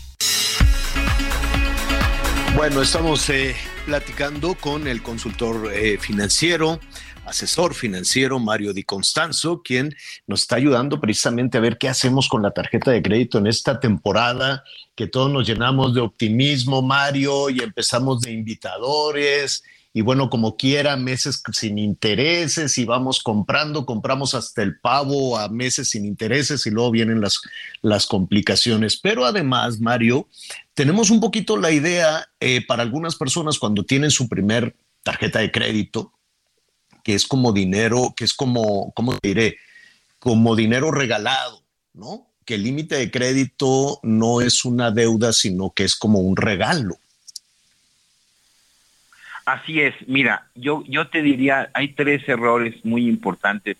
Bueno, estamos eh, platicando con el consultor eh, financiero, asesor financiero Mario Di Constanzo, quien nos está ayudando precisamente a ver qué hacemos con la tarjeta de crédito en esta temporada, que todos nos llenamos de optimismo, Mario, y empezamos de invitadores. Y bueno, como quiera, meses sin intereses y vamos comprando, compramos hasta el pavo a meses sin intereses y luego vienen las, las complicaciones. Pero además, Mario, tenemos un poquito la idea eh, para algunas personas cuando tienen su primer tarjeta de crédito, que es como dinero, que es como, ¿cómo te diré? Como dinero regalado, ¿no? Que el límite de crédito no es una deuda, sino que es como un regalo. Así es, mira, yo, yo te diría, hay tres errores muy importantes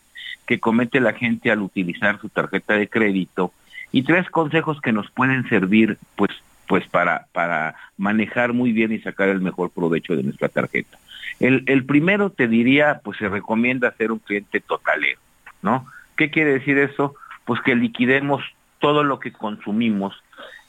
que comete la gente al utilizar su tarjeta de crédito y tres consejos que nos pueden servir pues, pues para, para manejar muy bien y sacar el mejor provecho de nuestra tarjeta. El, el primero te diría, pues se recomienda ser un cliente totalero, ¿no? ¿Qué quiere decir eso? Pues que liquidemos todo lo que consumimos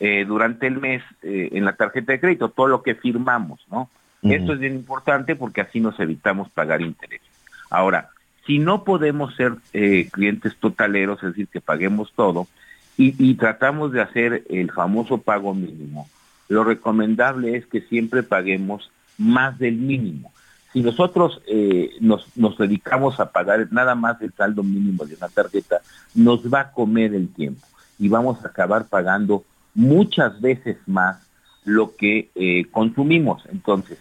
eh, durante el mes eh, en la tarjeta de crédito, todo lo que firmamos, ¿no? Esto es bien importante porque así nos evitamos pagar intereses. Ahora, si no podemos ser eh, clientes totaleros, es decir, que paguemos todo, y, tratamos de hacer el famoso pago mínimo, lo recomendable es que siempre paguemos más del mínimo. Si nosotros eh, nos, nos dedicamos a pagar nada más el saldo mínimo de una tarjeta, nos va a comer el tiempo y vamos a acabar pagando muchas veces más lo que eh, consumimos. Entonces,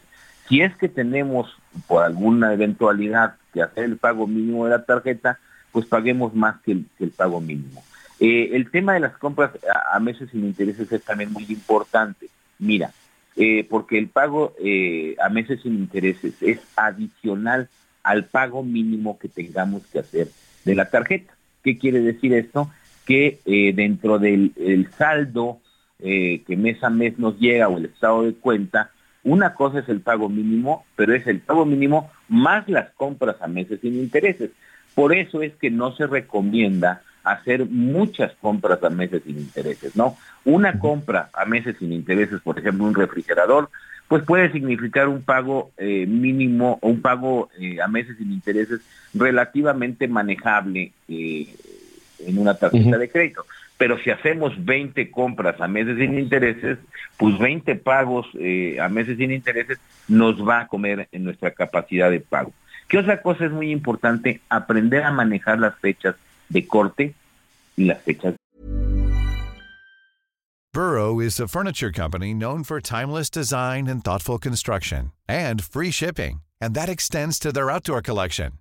si es que tenemos por alguna eventualidad que hacer el pago mínimo de la tarjeta, pues paguemos más que el, pago mínimo. Eh, el tema de las compras a, meses sin intereses es también muy importante. Mira, eh, porque el pago eh, a meses sin intereses es adicional al pago mínimo que tengamos que hacer de la tarjeta. ¿Qué quiere decir esto? Que dentro del el saldo que mes a mes nos llega o el estado de cuenta, una cosa es el pago mínimo, pero es el pago mínimo más las compras a meses sin intereses. Por eso es que no se recomienda hacer muchas compras a meses sin intereses, ¿no? Una compra a meses sin intereses, por ejemplo, un refrigerador, pues puede significar un pago eh, mínimo o un pago eh, a meses sin intereses relativamente manejable eh, en una tarjeta uh -huh. de crédito. Pero si hacemos 20 compras a meses sin intereses, pues 20 pagos eh, a meses sin intereses nos va a comer en nuestra capacidad de pago. ¿Qué otra cosa es muy importante? Aprender a manejar las fechas de corte y las fechas. Burrow is a furniture company known for timeless design and thoughtful construction and free shipping, and that extends to their outdoor collection.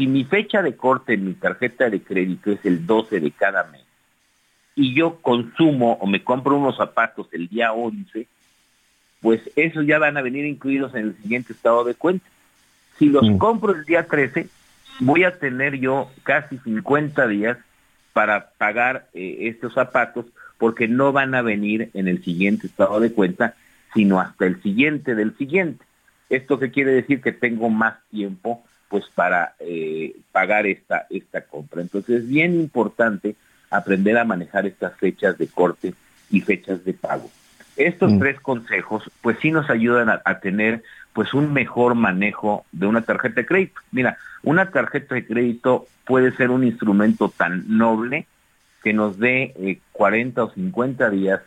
si mi fecha de corte en mi tarjeta de crédito es el 12 de cada mes y yo consumo o me compro unos zapatos el día 11, pues esos ya van a venir incluidos en el siguiente estado de cuenta. Si los Mm. compro el día 13, voy a tener yo casi 50 días para pagar eh, estos zapatos porque no van a venir en el siguiente estado de cuenta, sino hasta el siguiente del siguiente. ¿Esto qué quiere decir? Que tengo más tiempo pues para eh, pagar esta, esta compra. Entonces es bien importante aprender a manejar estas fechas de corte y fechas de pago. Estos Mm. tres consejos pues sí nos ayudan a, a tener pues un mejor manejo de una tarjeta de crédito. Mira, una tarjeta de crédito puede ser un instrumento tan noble que nos dé eh, 40 o 50 días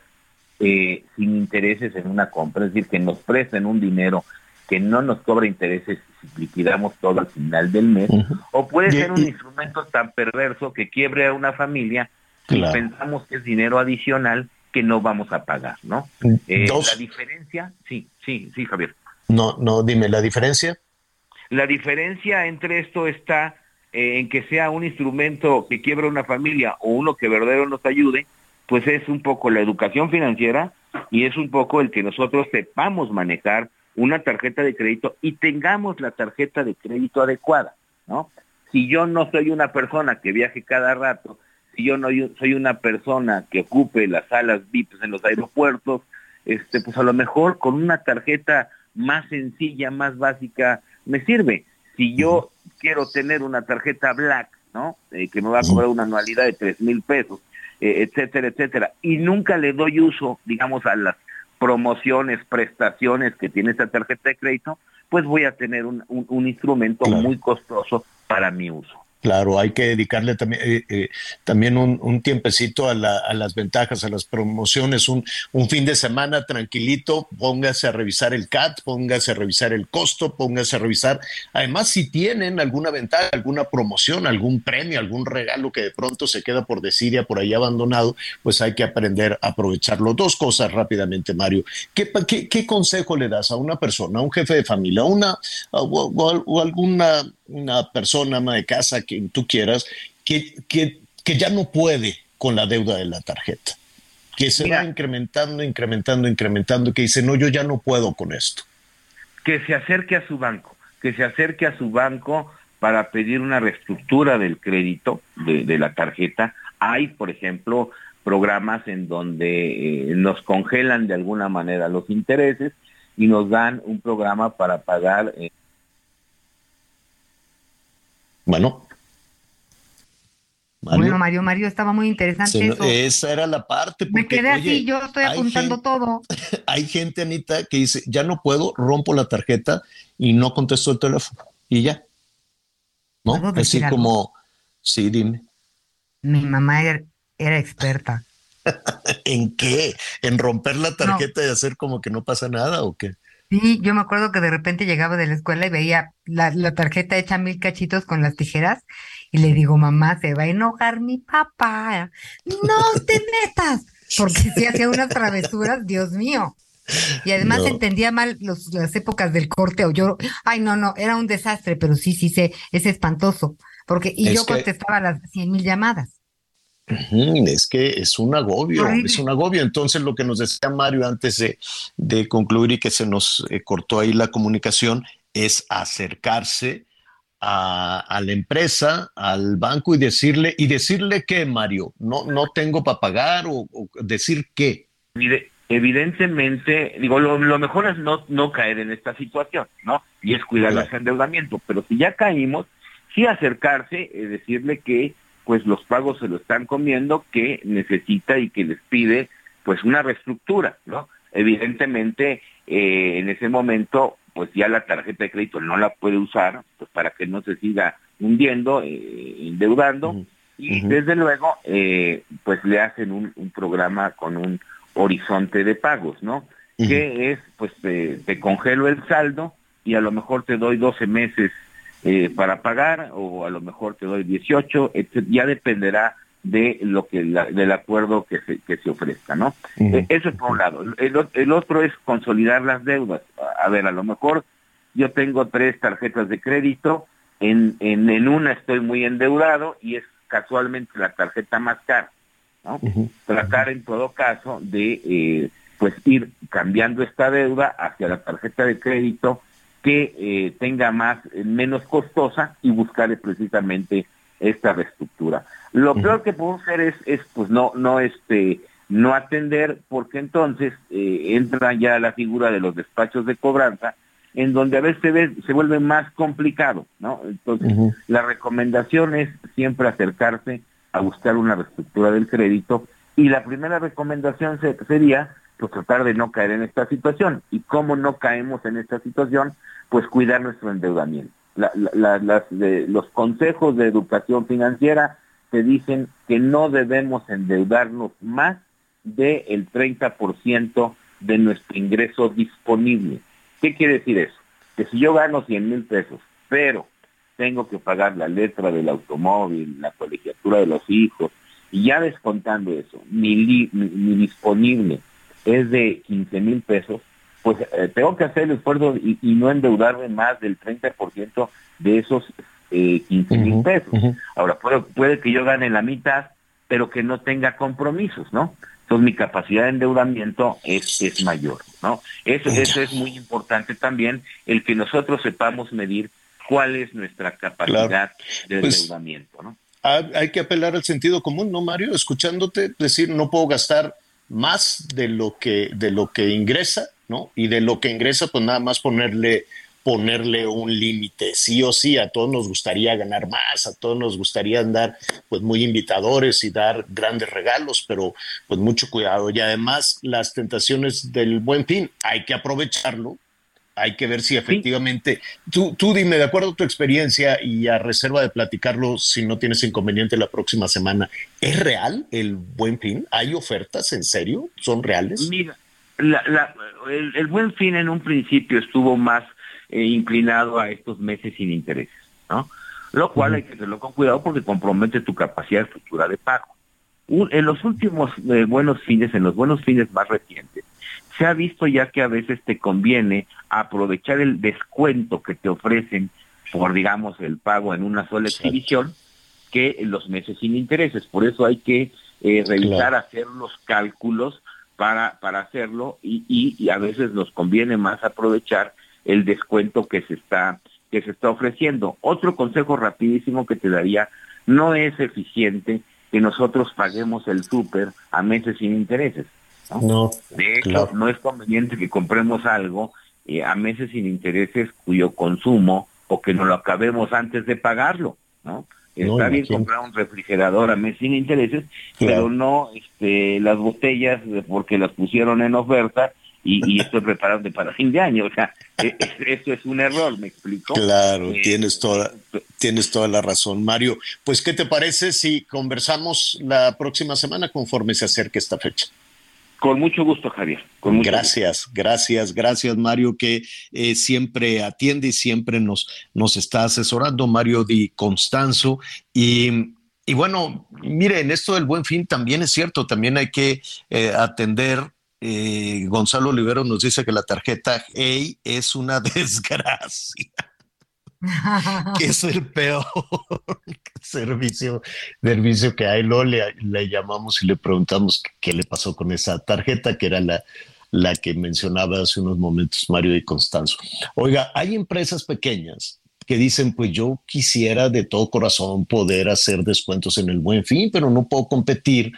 eh, sin intereses en una compra, es decir, que nos presten un dinero que no nos cobra intereses liquidamos todo al final del mes, o puede ser un instrumento tan perverso que quiebre a una familia Claro. y pensamos que es dinero adicional que no vamos a pagar, ¿no? Eh, Dos. La diferencia, sí, sí, sí, Javier. No, no, dime la diferencia. La diferencia entre esto está eh, en que sea un instrumento que quiebra una familia o uno que verdadero nos ayude, pues es un poco la educación financiera y es un poco el que nosotros sepamos manejar una tarjeta de crédito y tengamos la tarjeta de crédito adecuada, ¿no? Si yo no soy una persona que viaje cada rato, si yo no soy una persona que ocupe las salas VIPs en los aeropuertos, este, pues a lo mejor con una tarjeta más sencilla, más básica, me sirve. Si yo quiero tener una tarjeta Black, ¿no? Eh, que me va a cobrar una anualidad de tres mil pesos, eh, etcétera, etcétera, y nunca le doy uso, digamos, a las promociones, prestaciones que tiene esta tarjeta de crédito, pues voy a tener un, un- un instrumento muy costoso para mi uso. Claro, hay que dedicarle también, eh, eh, también un, tiempecito a, la- las ventajas, a las promociones, un, un fin de semana tranquilito, póngase a revisar el CAT, póngase a revisar el costo, póngase a revisar, además si tienen alguna ventaja, alguna promoción, algún premio, algún regalo que de pronto se queda por desidia, por ahí abandonado, pues hay que aprender a aprovecharlo. Dos cosas rápidamente, Mario. ¿Qué, qué, qué consejo le das a una persona, a un jefe de familia, a una, o alguna una persona, ama de casa, quien tú quieras, que, que, que ya no puede con la deuda de la tarjeta? Que se va incrementando, incrementando, incrementando, que dice, no, yo ya no puedo con esto. que se acerque a su banco, que se acerque a su banco para pedir una reestructura del crédito de, de la tarjeta. Hay, por ejemplo, programas en donde eh, nos congelan de alguna manera los intereses y nos dan un programa para pagar. eh, Bueno. Bueno, Mario, Mario, estaba muy interesante eso. esa era la parte. Me porque, quedé así, oye, yo estoy apuntando gente- todo. Hay gente, Anita, que dice, ya no puedo, rompo la tarjeta y no contesto el teléfono. Y ya. ¿No? ¿Puedo Así algo? como, sí, dime. Mi mamá era, era experta. ¿En qué? ¿En romper la tarjeta y hacer como que no pasa nada o qué? Sí, yo me acuerdo que de repente llegaba de la escuela y veía la, la tarjeta hecha mil cachitos con las tijeras y le digo, mamá, se va a enojar mi papá. No te metas, porque si hacía unas travesuras, Dios mío. Y además No. entendía mal los- las épocas del corte o yo, ay, no, no, era un desastre, pero sí, sí, sé, es espantoso. Porque, y Es yo que- contestaba las cien mil llamadas. Es que es un agobio, es un agobio. Entonces, lo que nos decía Mario antes de, de concluir y que se nos eh, cortó ahí la comunicación es acercarse a, a la empresa, al banco y decirle, y decirle que, Mario, no, no tengo para pagar o, o decir qué. Evide- Evidentemente, digo, lo, lo mejor es no, no caer en esta situación, ¿no? Y es cuidar ese endeudamiento, pero si ya caímos, sí acercarse, eh, decirle que pues los pagos se lo están comiendo, que necesita y que les pide pues una reestructura, ¿no? Evidentemente, eh, en ese momento, pues ya la tarjeta de crédito no la puede usar, pues para que no se siga hundiendo, eh, endeudando, y desde luego, eh, pues le hacen un, un programa con un horizonte de pagos, ¿no? Que es, pues te, te congelo el saldo y a lo mejor te doy 12 meses eh, para pagar o a lo mejor te doy 18, etc. ya dependerá de lo que la- del acuerdo que se, que se ofrezca, ¿no? Eh, eso es por un lado. El, otro es consolidar las deudas. A a ver, a lo mejor yo tengo tres tarjetas de crédito en, en, en una estoy muy endeudado y es casualmente la tarjeta más cara. ¿no? Tratar en todo caso de eh, pues ir cambiando esta deuda hacia la tarjeta de crédito que eh, tenga más eh, menos costosa y buscar precisamente esta reestructura. Lo peor que podemos hacer es, es pues no no este no atender porque entonces entra ya la figura de los despachos de cobranza en donde a veces se, ve, se vuelve más complicado, ¿no? Entonces, la recomendación es siempre acercarse a buscar una reestructura del crédito y la primera recomendación sería pues tratar de no caer en esta situación. ¿Y cómo no caemos en esta situación? Pues cuidar nuestro endeudamiento. los consejos de educación financiera te dicen que no debemos endeudarnos más del 30% de nuestro ingreso disponible. ¿Qué quiere decir eso? Que si yo gano 100 mil pesos, pero tengo que pagar la letra del automóvil, la colegiatura de los hijos, y ya descontando eso, mi, disponible es de 15 mil pesos, pues eh, tengo que hacer el esfuerzo y, no endeudarme más del 30% de esos eh, 15 mil pesos. Ahora, puede, puede que yo gane la mitad, pero que no tenga compromisos, ¿no? Entonces mi capacidad de endeudamiento es, es mayor, ¿no? Eso, eso es muy importante también, el que nosotros sepamos medir cuál es nuestra capacidad de pues, endeudamiento, ¿no? Hay que apelar al sentido común, ¿no, Mario? Escuchándote decir, no puedo gastar más de lo que, de lo que ingresa, ¿no? Y de lo que ingresa, pues nada más ponerle ponerle un límite. Sí o sí, a todos nos gustaría ganar más, a todos nos gustaría andar pues muy invitadores y dar grandes regalos, pero pues mucho cuidado. Y además las tentaciones del buen fin, hay que aprovecharlo. Hay que ver si efectivamente, tú, tú dime, de acuerdo a tu experiencia y a reserva de platicarlo, si no tienes inconveniente la próxima semana, ¿es real el buen fin? ¿Hay ofertas en serio? ¿Son reales? Mira, el buen fin en un principio estuvo más eh, inclinado a estos meses sin intereses, ¿no? Lo cual hay que hacerlo con cuidado porque compromete tu capacidad futura de pago. en los últimos eh, buenos fines, en los buenos fines más recientes, se ha visto ya que a veces te conviene aprovechar el descuento que te ofrecen por, digamos, el pago en una sola exhibición que los meses sin intereses. Por eso hay que eh, revisar, hacer los cálculos para, para hacerlo y, y, a veces nos conviene más aprovechar el descuento que se está que se está ofreciendo. Otro consejo rapidísimo que te daría, no es eficiente que nosotros paguemos el súper a meses sin intereses. No, de hecho, no es conveniente que compremos algo eh, a meses sin intereses cuyo consumo o que no lo acabemos antes de pagarlo, ¿no? Está bien comprar un refrigerador a meses sin intereses, pero no este, las botellas porque las pusieron en oferta y, estoy preparando para fin de año. O sea, e, esto es un error, ¿me explico? Claro, eh, tienes, toda, tienes toda la razón, Mario. Pues, ¿qué te parece si conversamos la próxima semana conforme se acerque esta fecha? Con mucho gusto, Javier. gracias, gracias, gracias, Mario, que eh, siempre atiende y siempre nos, nos está asesorando, Mario Di Constanzo. Y, y bueno, miren, esto del buen fin también es cierto, también hay que eh, atender eh, Gonzalo Olivero nos dice que la tarjeta Hey es una desgracia. que es el peor servicio, servicio que hay. Luego le, llamamos y le preguntamos qué le pasó con esa tarjeta, que era la, la que mencionaba hace unos momentos Mario y Constanzo. Oiga, hay empresas pequeñas que dicen, pues yo quisiera de todo corazón poder hacer descuentos en el buen fin, pero no puedo competir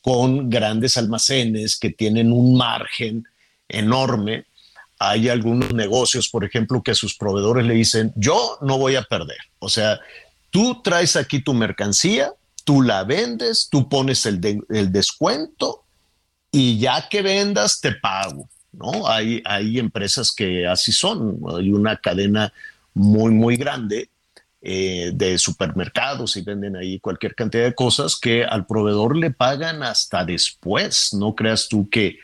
con grandes almacenes que tienen un margen enorme. Hay algunos negocios, por ejemplo, que sus proveedores le dicen, yo no voy a perder. O sea, tú traes aquí tu mercancía, tú la vendes, tú pones el, descuento y ya que vendas te pago. ¿no? Hay, hay empresas que así son. Hay una cadena muy, muy grande eh, de supermercados y venden ahí cualquier cantidad de cosas que al proveedor le pagan hasta después, no creas tú que...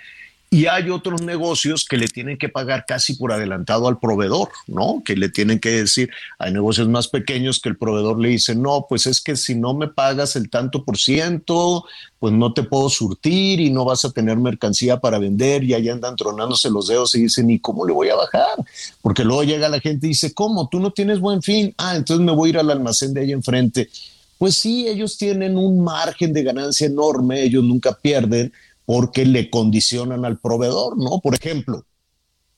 Y hay otros negocios que le tienen que pagar casi por adelantado al proveedor, ¿no? Que le tienen que decir, hay negocios más pequeños que el proveedor le dice, no, pues es que si no me pagas el tanto por ciento, pues no te puedo surtir y no vas a tener mercancía para vender y ahí andan tronándose los dedos y dicen, ¿y cómo le voy a bajar? Porque luego llega la gente y dice, ¿cómo? ¿Tú no tienes buen fin? Ah, entonces me voy a ir al almacén de ahí enfrente. Pues sí, ellos tienen un margen de ganancia enorme, ellos nunca pierden, porque le condicionan al proveedor, ¿no? Por ejemplo,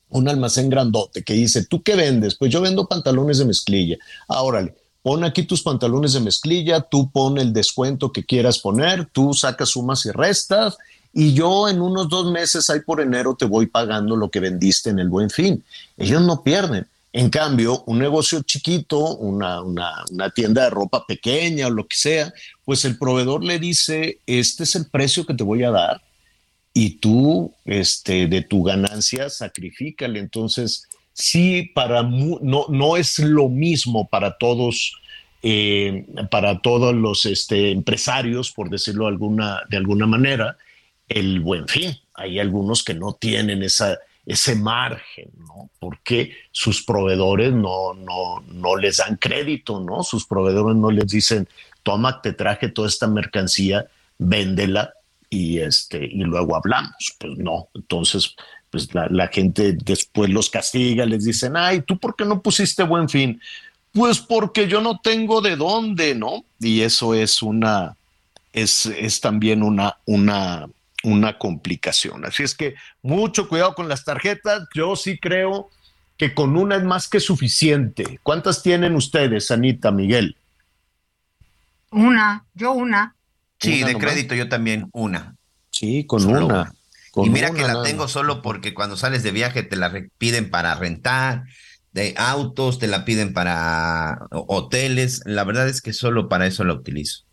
un almacén grandote que dice, ¿tú qué vendes? Pues yo vendo pantalones de mezclilla. Ahora, pon aquí tus pantalones de mezclilla, tú pon el descuento que quieras poner, tú sacas sumas y restas y yo en unos dos meses ahí por enero te voy pagando lo que vendiste en el buen fin. Ellos no pierden. En cambio, un negocio chiquito, una, una, una, tienda de ropa pequeña o lo que sea, pues el proveedor le dice, este es el precio que te voy a dar y tú este, de tu ganancia sacrifícale. Entonces, sí, para no, no es lo mismo para todos, eh, para todos los este, empresarios, por decirlo de alguna, de alguna manera, el buen fin. Hay algunos que no tienen esa, ese margen, ¿no? Porque sus proveedores no, no, no les dan crédito, ¿no? Sus proveedores no les dicen, toma, te traje toda esta mercancía, véndela y este y luego hablamos. Pues no, entonces pues la, gente después los castiga, les dicen, ay, ¿tú por qué no pusiste buen fin? Pues porque yo no tengo de dónde, ¿no? Y eso es una, es, es también una, una, una complicación. Así es que mucho cuidado con las tarjetas. Yo sí creo que con una es más que suficiente. ¿Cuántas tienen ustedes, Anita, Miguel? Una, yo una. Sí, de crédito yo también una. Sí, con una. y mira que la tengo solo porque cuando sales de viaje te la piden para rentar, de autos, te la piden para hoteles. La verdad es que solo para eso la utilizo.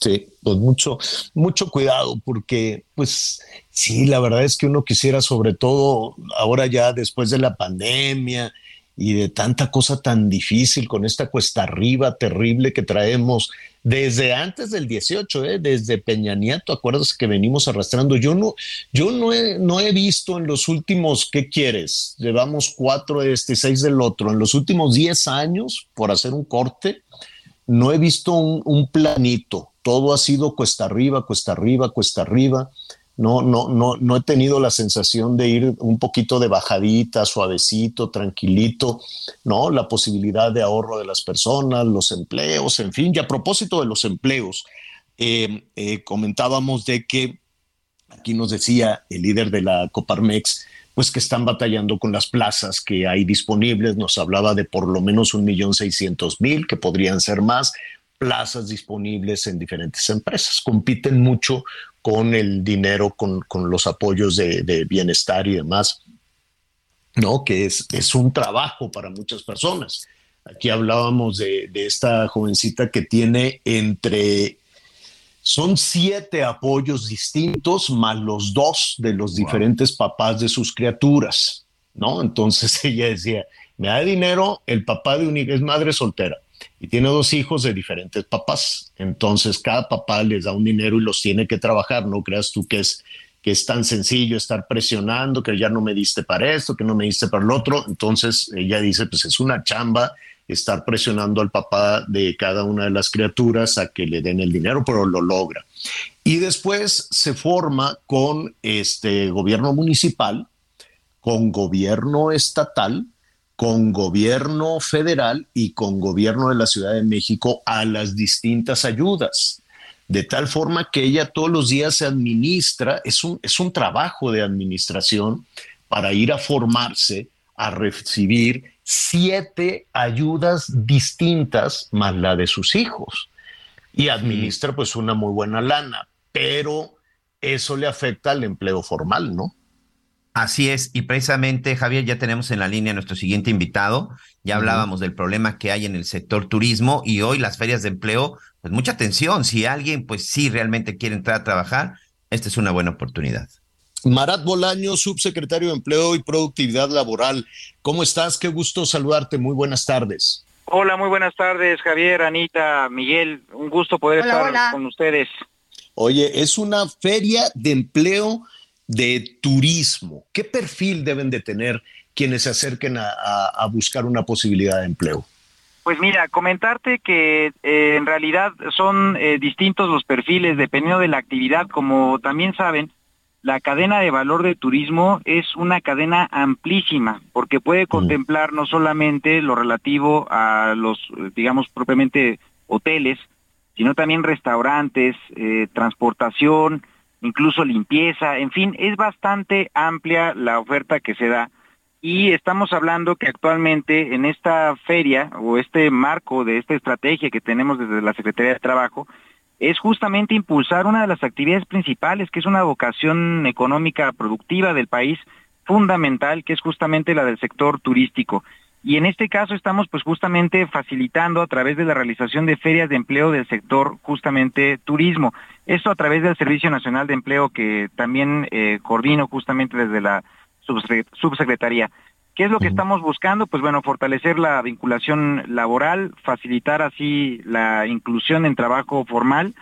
Sí, pues mucho, mucho cuidado porque, pues sí, la verdad es que uno quisiera, sobre todo ahora ya después de la pandemia y de tanta cosa tan difícil con esta cuesta arriba terrible que traemos desde antes del 18, ¿eh? desde Peña Nieto, acuerdas que venimos arrastrando. Yo no, yo no he, no he visto en los últimos, ¿qué quieres? Llevamos cuatro de este, seis del otro. En los últimos diez años, por hacer un corte, no he visto un, un planito. Todo ha sido cuesta arriba, cuesta arriba, cuesta arriba no, no, no, no he tenido la sensación de ir un poquito de bajadita, suavecito, tranquilito, ¿no? La posibilidad de ahorro de las personas, los empleos, en fin. Y a propósito de los empleos, eh, eh, comentábamos de que aquí nos decía el líder de la Coparmex, pues que están batallando con las plazas que hay disponibles. Nos hablaba de por lo menos un millón seiscientos mil, que podrían ser más plazas disponibles en diferentes empresas. Compiten mucho con el dinero, con, los apoyos de, bienestar y demás, ¿no? Que es, es un trabajo para muchas personas. Aquí hablábamos de, esta jovencita que tiene entre son siete apoyos distintos más los dos de los diferentes papás de sus criaturas, ¿no? Entonces ella decía, me da dinero el papá de un es madre soltera y tiene dos hijos de diferentes papás. Entonces, cada papá les da un dinero y los tiene que trabajar. No creas tú que es, que es tan sencillo estar presionando, que ya no me diste para esto, que no me diste para el otro. Entonces, ella dice, pues es una chamba estar presionando al papá de cada una de las criaturas a que le den el dinero, pero lo logra. Y después se forma con este gobierno municipal, con gobierno estatal, con gobierno federal y con gobierno de la Ciudad de México a las distintas ayudas, de tal forma que ella todos los días se administra, es un, es un trabajo de administración para ir a formarse, a recibir siete ayudas distintas más la de sus hijos. Y administra pues una muy buena lana, pero eso le afecta al empleo formal, ¿no? Así es, y precisamente, Javier, ya tenemos en la línea a nuestro siguiente invitado. Ya hablábamos del problema que hay en el sector turismo y hoy las ferias de empleo, pues mucha atención. Si alguien, pues sí, realmente quiere entrar a trabajar, esta es una buena oportunidad. Marat Bolaño, subsecretario de Empleo y Productividad Laboral. ¿Cómo estás? Qué gusto saludarte. Muy buenas tardes. Hola, muy buenas tardes, Javier, Anita, Miguel. Un gusto poder estar con ustedes. Oye, es una feria de empleo de turismo. ¿Qué perfil deben de tener quienes se acerquen a, buscar una posibilidad de empleo? Pues mira, comentarte que eh, en realidad son eh, distintos los perfiles dependiendo de la actividad. Como también saben, la cadena de valor de turismo es una cadena amplísima porque puede contemplar no solamente lo relativo a los, digamos, propiamente hoteles, sino también restaurantes, eh, transportación, incluso limpieza, en fin, es bastante amplia la oferta que se da. Y estamos hablando que actualmente en esta feria o este marco de esta estrategia que tenemos desde la Secretaría de Trabajo, es justamente impulsar una de las actividades principales, que es una vocación económica productiva del país fundamental, que es justamente la del sector turístico. Y en este caso estamos pues justamente facilitando a través de la realización de ferias de empleo del sector justamente turismo. Esto a través del Servicio Nacional de Empleo que también eh, coordino justamente desde la subsecretaría. ¿Qué es lo que estamos buscando? Pues bueno, fortalecer la vinculación laboral, facilitar así la inclusión en trabajo formal,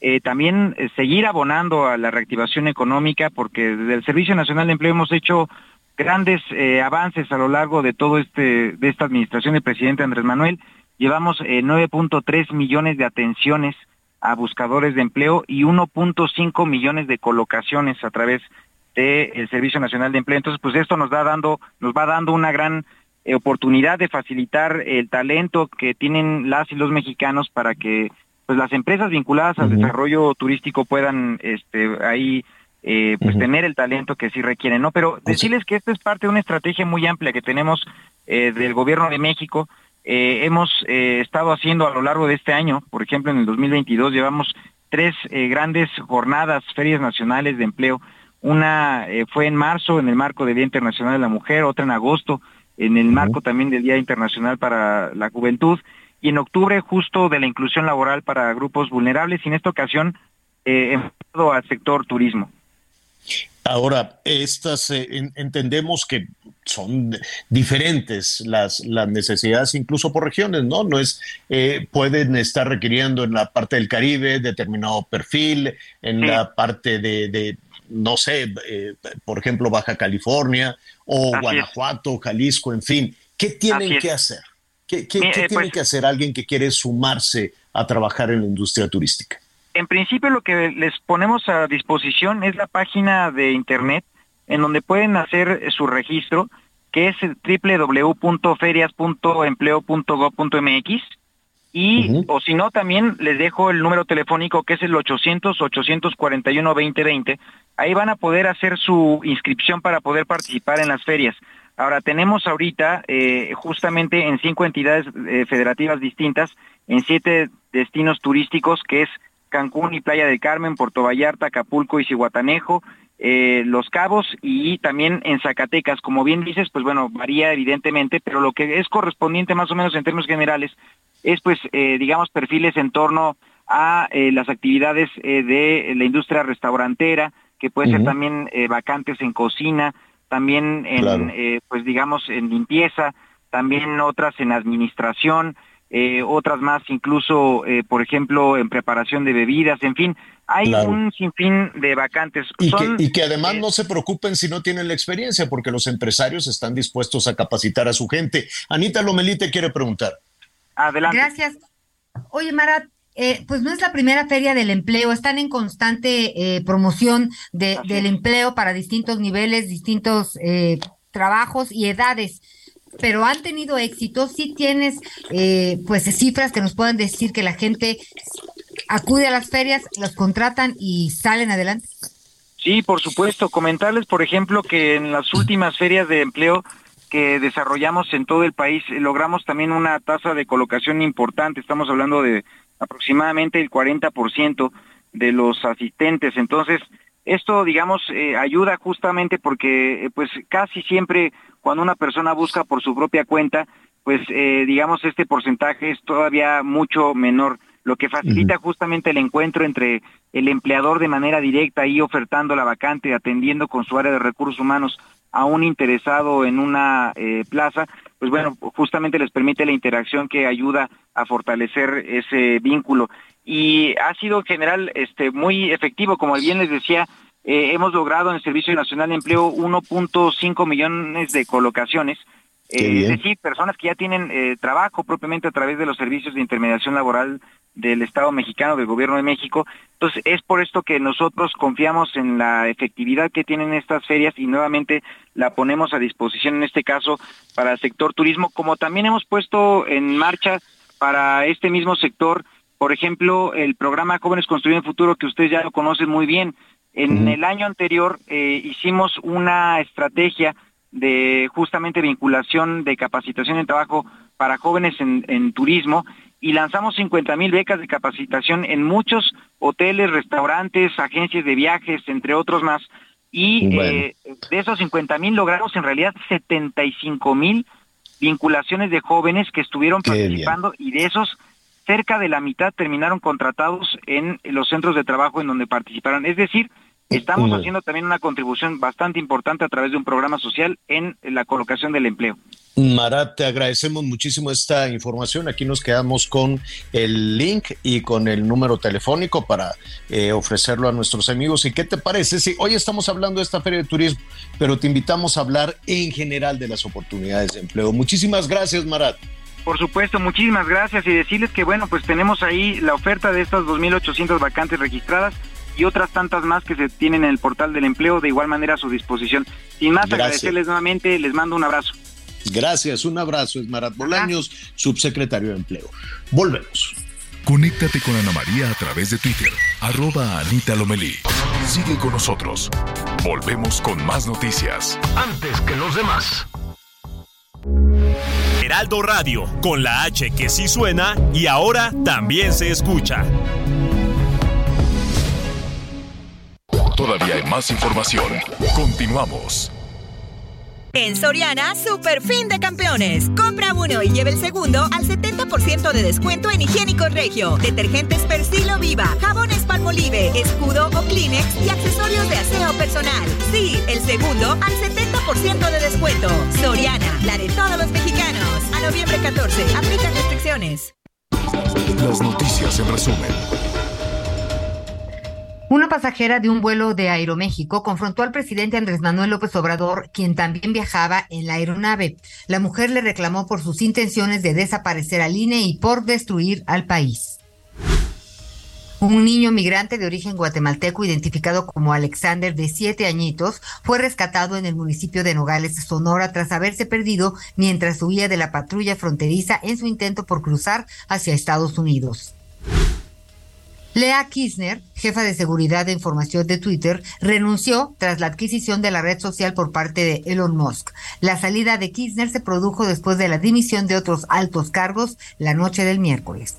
eh, también eh, seguir abonando a la reactivación económica, porque desde el Servicio Nacional de Empleo hemos hecho grandes eh, avances a lo largo de todo este de esta administración del presidente Andrés Manuel. Llevamos 9.3 millones de atenciones a buscadores de empleo y 1.5 millones de colocaciones a través del Servicio Nacional de Empleo. Entonces, pues esto nos va dando nos va dando una gran eh, oportunidad de facilitar el talento que tienen las y los mexicanos para que pues las empresas vinculadas al desarrollo turístico puedan este ahí eh, pues tener el talento que sí requieren, ¿no? Pero decirles que esta es parte de una estrategia muy amplia que tenemos eh, del gobierno de México. Eh, hemos estado haciendo a lo largo de este año, por ejemplo, en el 2022 llevamos tres grandes jornadas, ferias nacionales de empleo. Una fue en marzo en el marco del Día Internacional de la Mujer, otra en agosto en el marco también del Día Internacional para la Juventud y en octubre justo de la inclusión laboral para grupos vulnerables y en esta ocasión eh, enfocado al sector turismo. Ahora, estas eh, entendemos que son diferentes las, las necesidades, incluso por regiones, ¿no? No es, eh, pueden estar requiriendo en la parte del Caribe determinado perfil, en la parte de, no sé, eh, por ejemplo, Baja California o Guanajuato, Jalisco, en fin. ¿Qué tienen que hacer? ¿Qué, qué, tiene pues que hacer alguien que quiere sumarse a trabajar en la industria turística? En principio lo que les ponemos a disposición es la página de internet en donde pueden hacer su registro, que es www.ferias.empleo.gov.mx y o si no también les dejo el número telefónico que es el 800 841 2020. Ahí van a poder hacer su inscripción para poder participar en las ferias. Ahora tenemos ahorita eh, justamente en cinco entidades eh, federativas distintas, en siete destinos turísticos que es Cancún y Playa del Carmen, Puerto Vallarta, Acapulco y Cihuatanejo, eh, Los Cabos y también en Zacatecas. Como bien dices, pues bueno, varía evidentemente, pero lo que es correspondiente más o menos en términos generales es pues, eh, digamos, perfiles en torno a eh, las actividades de la industria restaurantera, que puede ser también vacantes en cocina, también en, pues digamos, en limpieza, también otras en administración, eh, otras más incluso, eh, por ejemplo, en preparación de bebidas, en fin, hay un sinfín de vacantes. Y, que, y que, además no se preocupen si no tienen la experiencia, porque los empresarios están dispuestos a capacitar a su gente. Anita Lomelí te quiere preguntar. Adelante. Gracias. Oye, Marat, eh, pues no es la primera feria del empleo, están en constante promoción de, del empleo para distintos niveles, distintos trabajos y edades pero han tenido éxito. Si tienes, eh, pues, cifras que nos puedan decir que la gente acude a las ferias, los contratan y salen adelante. Sí, por supuesto. Comentarles, por ejemplo, que en las últimas ferias de empleo que desarrollamos en todo el país, eh, logramos también una tasa de colocación importante. Estamos hablando de aproximadamente el 40% de los asistentes. Entonces, esto, digamos, eh, ayuda justamente porque, pues, casi siempre cuando una persona busca por su propia cuenta, pues eh, digamos este porcentaje es todavía mucho menor, lo que facilita justamente el encuentro entre el empleador de manera directa y ofertando la vacante, atendiendo con su área de recursos humanos a un interesado en una eh, plaza, pues bueno, justamente les permite la interacción que ayuda a fortalecer ese vínculo. Y ha sido en general este, muy efectivo, como bien les decía, eh, hemos logrado en el Servicio Nacional de Empleo 1.5 millones de colocaciones. Eh, es decir, personas que ya tienen eh, trabajo propiamente a través de los servicios de intermediación laboral del Estado mexicano, del Gobierno de México. Entonces, es por esto que nosotros confiamos en la efectividad que tienen estas ferias y nuevamente la ponemos a disposición en este caso para el sector turismo, como también hemos puesto en marcha para este mismo sector, por ejemplo, el programa Jóvenes Construyendo el Futuro, que ustedes ya lo conocen muy bien. En el año anterior eh, hicimos una estrategia de justamente vinculación de capacitación en trabajo para jóvenes en, turismo y lanzamos 50 mil becas de capacitación en muchos hoteles, restaurantes, agencias de viajes, entre otros más. Y eh, de esos 50 mil logramos en realidad 75 mil vinculaciones de jóvenes que estuvieron participando y de esos cerca de la mitad terminaron contratados en los centros de trabajo en donde participaron. Es decir, estamos haciendo también una contribución bastante importante a través de un programa social en la colocación del empleo. Marat, te agradecemos muchísimo esta información. Aquí nos quedamos con el link y con el número telefónico para eh, ofrecerlo a nuestros amigos. ¿Y qué te parece? Si hoy estamos hablando de esta feria de turismo, pero te invitamos a hablar en general de las oportunidades de empleo. Muchísimas gracias, Marat. Por supuesto, muchísimas gracias y decirles que bueno, pues tenemos ahí la oferta de estas 2.800 vacantes registradas y otras tantas más que se tienen en el portal del empleo de igual manera a su disposición. Sin más, agradecerles nuevamente, les mando un abrazo. Gracias, un abrazo, es Marat Bolaños, subsecretario de Empleo. Volvemos. Conéctate con Ana María a través de Twitter, arroba Anita Lomelí. Sigue con nosotros. Volvemos con más noticias. Antes que los demás. Heraldo Radio, con la H que sí suena y ahora también se escucha. Todavía hay más información. Continuamos. En Soriana, super fin de campeones. Compra uno y lleve el segundo al 70% de descuento en higiénico regio, detergentes Persilo Viva, jabones Palmolive, escudo o Kleenex y accesorios de aseo personal. Sí, el segundo al 70% de descuento. Soriana, la de todos los mexicanos. A noviembre 14, aplica restricciones. Las noticias en resumen. Una pasajera de un vuelo de Aeroméxico confrontó al presidente Andrés Manuel López Obrador, quien también viajaba en la aeronave. La mujer le reclamó por sus intenciones de desaparecer al INE y por destruir al país. Un niño migrante de origen guatemalteco identificado como Alexander de siete añitos fue rescatado en el municipio de Nogales, Sonora, tras haberse perdido mientras huía de la patrulla fronteriza en su intento por cruzar hacia Estados Unidos. Lea Kirchner, jefa de seguridad de información de Twitter, renunció tras la adquisición de la red social por parte de Elon Musk. La salida de Kirchner se produjo después de la dimisión de otros altos cargos la noche del miércoles.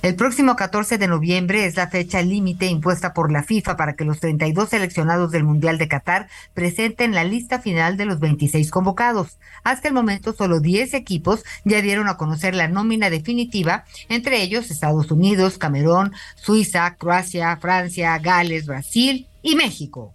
El próximo 14 de noviembre es la fecha límite impuesta por la FIFA para que los 32 seleccionados del Mundial de Qatar presenten la lista final de los 26 convocados. Hasta el momento, solo 10 equipos ya dieron a conocer la nómina definitiva, entre ellos Estados Unidos, Camerún, Suiza, Croacia, Francia, Gales, Brasil y México.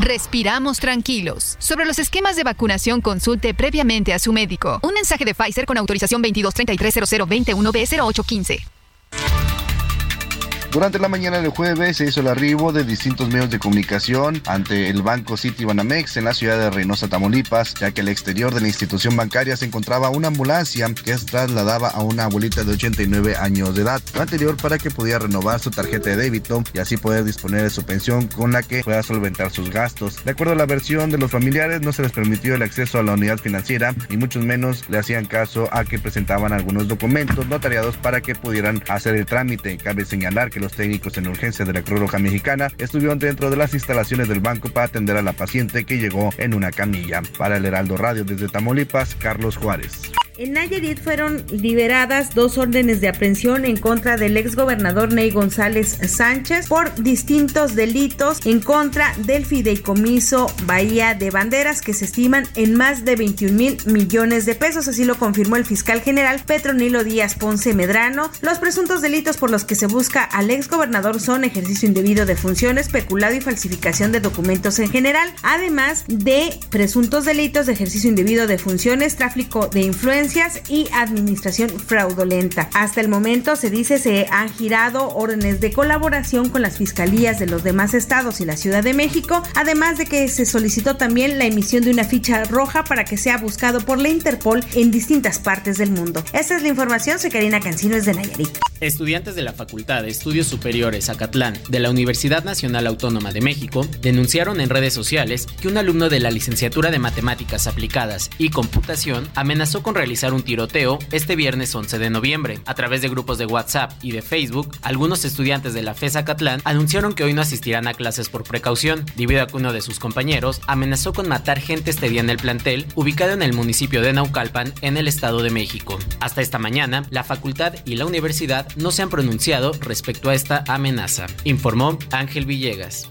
Respiramos tranquilos. Sobre los esquemas de vacunación, consulte previamente a su médico. Un mensaje de Pfizer con autorización 22330021B0815. Durante la mañana del jueves se hizo el arribo de distintos medios de comunicación ante el Banco City Banamex en la ciudad de Reynosa, Tamaulipas, ya que al exterior de la institución bancaria se encontraba una ambulancia que trasladaba a una abuelita de 89 años de edad, lo anterior para que pudiera renovar su tarjeta de débito y así poder disponer de su pensión con la que pueda solventar sus gastos. De acuerdo a la versión de los familiares, no se les permitió el acceso a la unidad financiera y muchos menos le hacían caso a que presentaban algunos documentos notariados para que pudieran hacer el trámite. Cabe señalar que los técnicos en urgencia de la Cruz Roja Mexicana estuvieron dentro de las instalaciones del banco para atender a la paciente que llegó en una camilla. Para el Heraldo Radio desde Tamaulipas, Carlos Juárez. En Nayarit fueron liberadas dos órdenes de aprehensión en contra del exgobernador Ney González Sánchez por distintos delitos en contra del fideicomiso Bahía de Banderas que se estiman en más de 21 mil millones de pesos, así lo confirmó el fiscal general Petronilo Díaz Ponce Medrano. Los presuntos delitos por los que se busca al exgobernador son ejercicio indebido de funciones, peculado y falsificación de documentos en general, además de presuntos delitos de ejercicio indebido de funciones, tráfico de influencia y administración fraudulenta. Hasta el momento se dice se han girado órdenes de colaboración con las fiscalías de los demás estados y la Ciudad de México, además de que se solicitó también la emisión de una ficha roja para que sea buscado por la Interpol en distintas partes del mundo. Esta es la información, soy Karina Cancino de Nayarit. Estudiantes de la Facultad de Estudios Superiores Acatlán de la Universidad Nacional Autónoma de México denunciaron en redes sociales que un alumno de la licenciatura de Matemáticas Aplicadas y Computación amenazó con realizar un tiroteo este viernes 11 de noviembre. A través de grupos de WhatsApp y de Facebook, algunos estudiantes de la FESA Catlán anunciaron que hoy no asistirán a clases por precaución, debido a que uno de sus compañeros amenazó con matar gente este día en el plantel, ubicado en el municipio de Naucalpan, en el Estado de México. Hasta esta mañana, la facultad y la universidad no se han pronunciado respecto a esta amenaza, informó Ángel Villegas.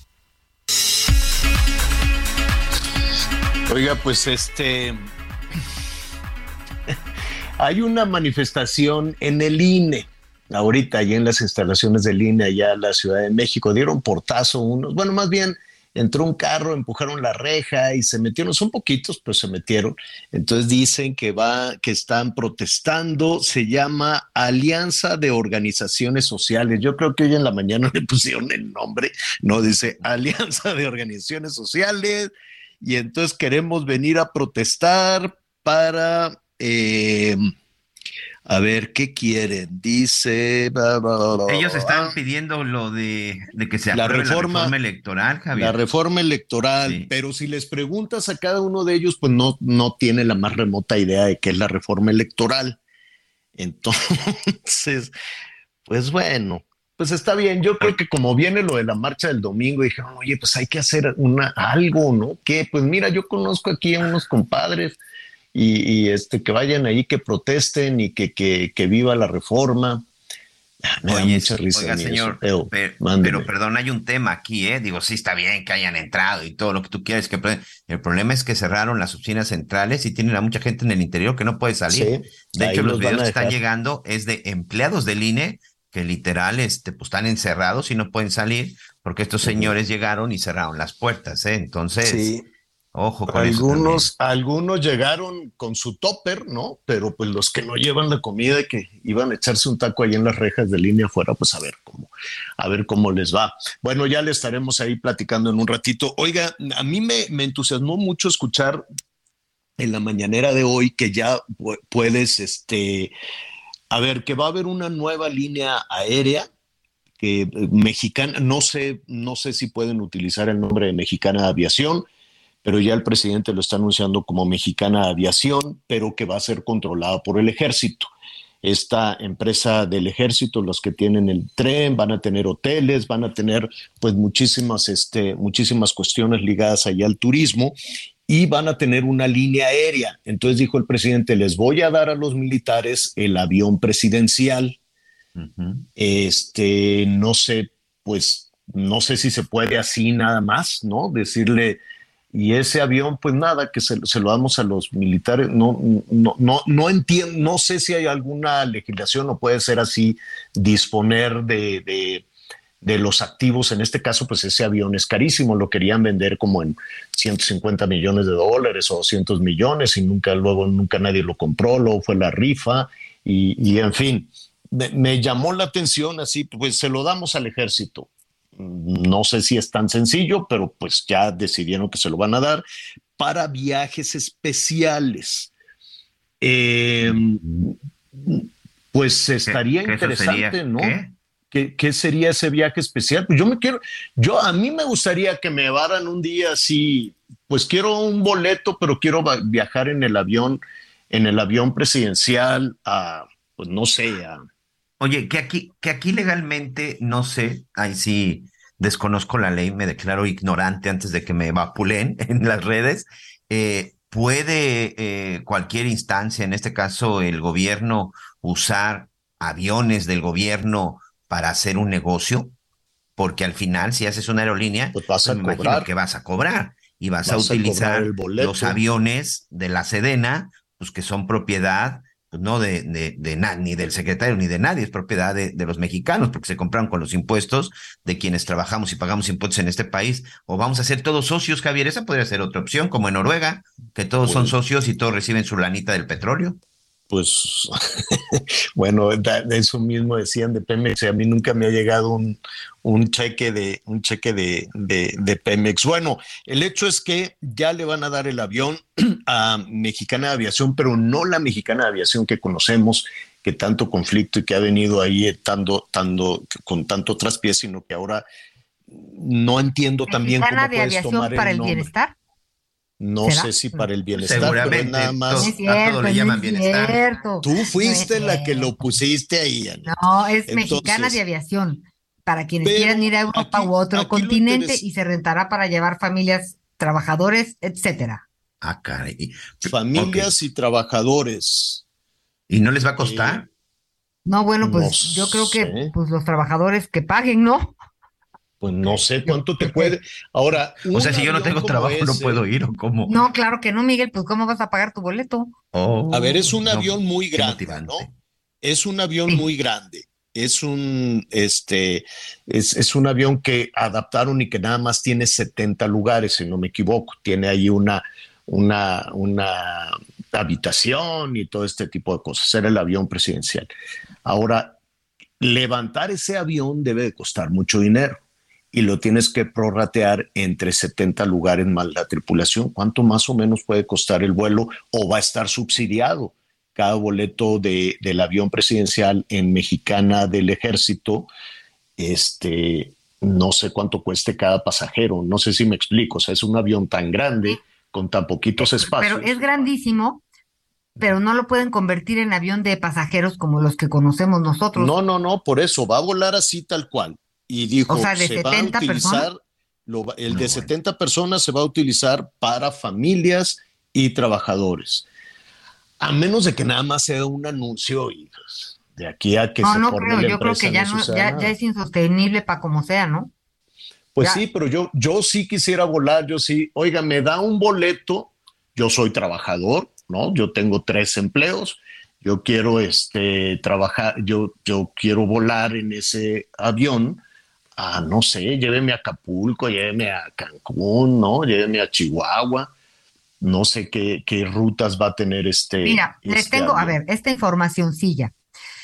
Oiga, pues este. Hay una manifestación en el INE, ahorita, allí en las instalaciones del INE, allá en la Ciudad de México. Dieron portazo unos, bueno, más bien entró un carro, empujaron la reja y se metieron, son poquitos, pero se metieron. Entonces dicen que va, que están protestando, se llama Alianza de Organizaciones Sociales. Yo creo que hoy en la mañana le pusieron el nombre, no dice Alianza de Organizaciones Sociales y entonces queremos venir a protestar para... Eh, a ver, ¿qué quieren? Dice... Ellos están pidiendo lo de, que se la apruebe reforma, la reforma electoral, Javier. La reforma electoral, pero si les preguntas a cada uno de ellos, pues no, no tiene la más remota idea de qué es la reforma electoral. Entonces, pues bueno, pues está bien. Yo creo que como viene lo de la marcha del domingo, dije, oye, pues hay que hacer una, algo, ¿no? Que pues mira, yo conozco aquí a unos compadres y, este que vayan ahí, que protesten y que, que, que viva la reforma. Ah, me da Oye, mucha risa oiga, señor, eso, pero, perdón, hay un tema aquí, ¿eh? Digo, sí está bien que hayan entrado y todo lo que tú quieres. que El problema es que cerraron las oficinas centrales y tienen a mucha gente en el interior que no puede salir. Sí, de hecho, los videos que están llegando es de empleados del INE que literal este, pues, están encerrados y no pueden salir porque estos señores llegaron y cerraron las puertas, ¿eh? Entonces, Sí. Ojo con. Algunos, algunos llegaron con su topper, ¿no? Pero pues los que no llevan la comida y que iban a echarse un taco ahí en las rejas de línea afuera, pues a ver cómo, a ver cómo les va. Bueno, ya le estaremos ahí platicando en un ratito. Oiga, a mí me, me entusiasmó mucho escuchar en la mañanera de hoy que ya pu- puedes, este, a ver, que va a haber una nueva línea aérea que eh, mexicana, no sé, no sé si pueden utilizar el nombre de Mexicana Aviación, pero ya el presidente lo está anunciando como Mexicana Aviación, pero que va a ser controlada por el ejército. Esta empresa del ejército, los que tienen el tren, van a tener hoteles, van a tener pues muchísimas, este, muchísimas cuestiones ligadas allá al turismo y van a tener una línea aérea. Entonces dijo el presidente, les voy a dar a los militares el avión presidencial. Este, no sé, pues no sé si se puede así nada más, ¿no? Decirle, y ese avión, pues nada, que se, se lo damos a los militares. No, no, no, no entiendo, no sé si hay alguna legislación o puede ser así, disponer de, de, los activos. En este caso, pues ese avión es carísimo, lo querían vender como en 150 millones de dólares o 200 millones y nunca, luego nunca nadie lo compró, luego fue la rifa y, y en fin, me, me llamó la atención así, pues se lo damos al ejército no sé si es tan sencillo, pero pues ya decidieron que se lo van a dar para viajes especiales. Eh, pues estaría interesante, ¿no? ¿Qué? sería ese viaje especial? Pues yo me quiero, yo a mí me gustaría que me varan un día así, pues quiero un boleto, pero quiero viajar en el avión, en el avión presidencial a, pues no sé, a... Oye, que aquí, que aquí legalmente, no sé, ahí sí desconozco la ley, me declaro ignorante antes de que me vapulen en las redes. Eh, ¿Puede eh, cualquier instancia, en este caso el gobierno, usar aviones del gobierno para hacer un negocio, porque al final si haces una aerolínea, pues vas a pues cobrar. que vas a cobrar y vas, a utilizar los aviones de la Sedena, pues que son propiedad pues, no de, de, de ni del secretario ni de nadie, es propiedad de, de, los mexicanos, porque se compraron con los impuestos de quienes trabajamos y pagamos impuestos en este país. O vamos a ser todos socios, Javier, esa podría ser otra opción, como en Noruega, que todos son socios y todos reciben su lanita del petróleo pues bueno, eso mismo decían de Pemex y a mí nunca me ha llegado un, un cheque de un cheque de, de, Pemex. Bueno, el hecho es que ya le van a dar el avión a Mexicana de Aviación, pero no la Mexicana de Aviación que conocemos, que tanto conflicto y que ha venido ahí tanto, tanto, con tanto traspié, sino que ahora no entiendo también cómo de puedes Aviación tomar para el, el bienestar. No sé si para el bienestar, Seguramente, pero nada más. Es cierto, todo le llaman bienestar. Cierto. Tú fuiste la que lo pusiste ahí. No, es mexicana de aviación. Para quienes quieran ir a Europa u otro continente y se rentará para llevar familias, trabajadores, etcétera. Ah, caray. Familias y trabajadores. ¿Y no les va a costar? No, bueno, pues yo creo que pues los trabajadores que paguen, ¿no? Pues no sé cuánto te puede. Ahora, o sea, si yo no tengo trabajo, no puedo ir o cómo. No, claro que no, Miguel, pues cómo vas a pagar tu boleto. Oh, a ver, es un avión muy grande, ¿no? Es un avión muy grande. Es un, este, es, es, un avión que adaptaron y que nada más tiene 70 lugares, si no me equivoco. Tiene ahí una, una, una habitación y todo este tipo de cosas. Era el avión presidencial. Ahora, levantar ese avión debe de costar mucho dinero y lo tienes que prorratear entre 70 lugares más la tripulación. ¿Cuánto más o menos puede costar el vuelo o va a estar subsidiado? Cada boleto de, del avión presidencial en Mexicana del Ejército, este, no sé cuánto cueste cada pasajero, no sé si me explico, o sea, es un avión tan grande con tan poquitos espacios. Pero es grandísimo, pero no lo pueden convertir en avión de pasajeros como los que conocemos nosotros. No, no, no, por eso va a volar así tal cual y dijo, o sea, de se 70 va a utilizar, el de 70 personas se va a utilizar para familias y trabajadores. A menos de que nada más sea un anuncio y pues, de aquí a que no, se no forme creo, la yo creo que ya, no, ya, ya, es insostenible para como sea, ¿no? Pues sí, pero yo, yo sí quisiera volar, yo sí, oiga, me da un boleto, yo soy trabajador, ¿no? Yo tengo tres empleos, yo quiero este, trabajar, yo, yo quiero volar en ese avión, a, no sé, lléveme a Acapulco, lléveme a Cancún, ¿no? Lléveme a Chihuahua. No sé qué, qué rutas va a tener este. Mira, les este tengo, a ver, esta informacioncilla.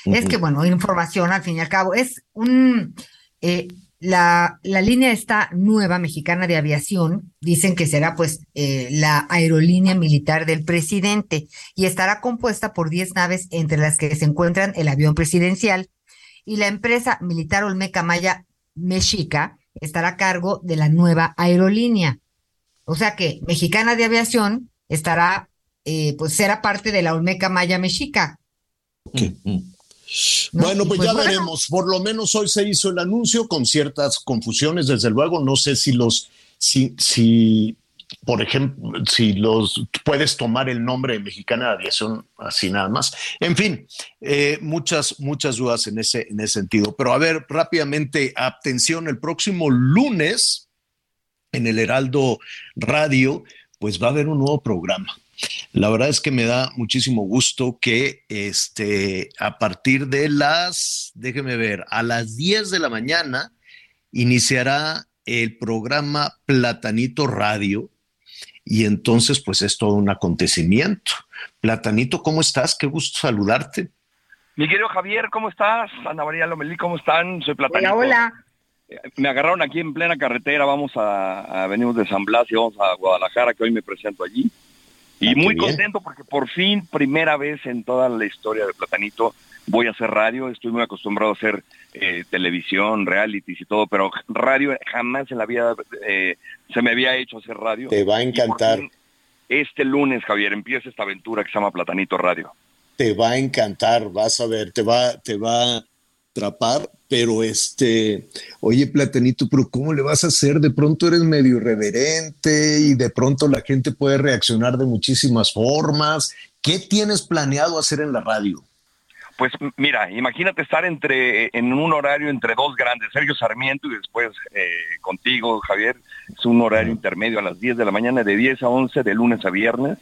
Es que, bueno, información al fin y al cabo. Es un. eh, la, la línea esta nueva mexicana de aviación, dicen que será pues eh, la aerolínea militar del presidente y estará compuesta por 10 naves entre las que se encuentran el avión presidencial y la empresa militar Olmeca Maya Mexica estará a cargo de la nueva aerolínea. O sea que Mexicana de Aviación estará, eh, pues será parte de la Olmeca Maya Mexica. Bueno, pues, pues ya bueno. veremos. Por lo menos hoy se hizo el anuncio con ciertas confusiones, desde luego. No sé si los, si, si, por ejemplo, si los puedes tomar el nombre Mexicana de Aviación así nada más. En fin, eh, muchas, muchas dudas en ese, en ese sentido. Pero a ver, rápidamente, atención, el próximo lunes en el Heraldo Radio, pues va a haber un nuevo programa. La verdad es que me da muchísimo gusto que este, a partir de las, déjeme ver, a las 10 de la mañana iniciará el programa Platanito Radio y entonces pues es todo un acontecimiento. Platanito, ¿cómo estás? Qué gusto saludarte. Mi querido Javier, ¿cómo estás? Ana María Lomelí, ¿cómo están? Soy Platanito. Hola, hola. me agarraron aquí en plena carretera, vamos a, venimos de San Blas y vamos a Guadalajara, que hoy me presento allí. Y ah, muy contento porque por fin, primera vez en toda la historia de Platanito, voy a hacer radio. Estoy muy acostumbrado a hacer eh, televisión, realities y todo, pero radio jamás en la vida eh, se me había hecho hacer radio. Te va a encantar. Este lunes, Javier, empieza esta aventura que se llama Platanito Radio. Te va a encantar, vas a ver, te va, te va a atrapar, pero este, oye, Platanito, pero ¿cómo le vas a hacer? De pronto eres medio irreverente y de pronto la gente puede reaccionar de muchísimas formas. ¿Qué tienes planeado hacer en la radio? Pues mira, imagínate estar entre en un horario entre dos grandes, Sergio Sarmiento y después eh, contigo, Javier. Es un horario intermedio a las 10 de la mañana, de 10 a 11, de lunes a viernes.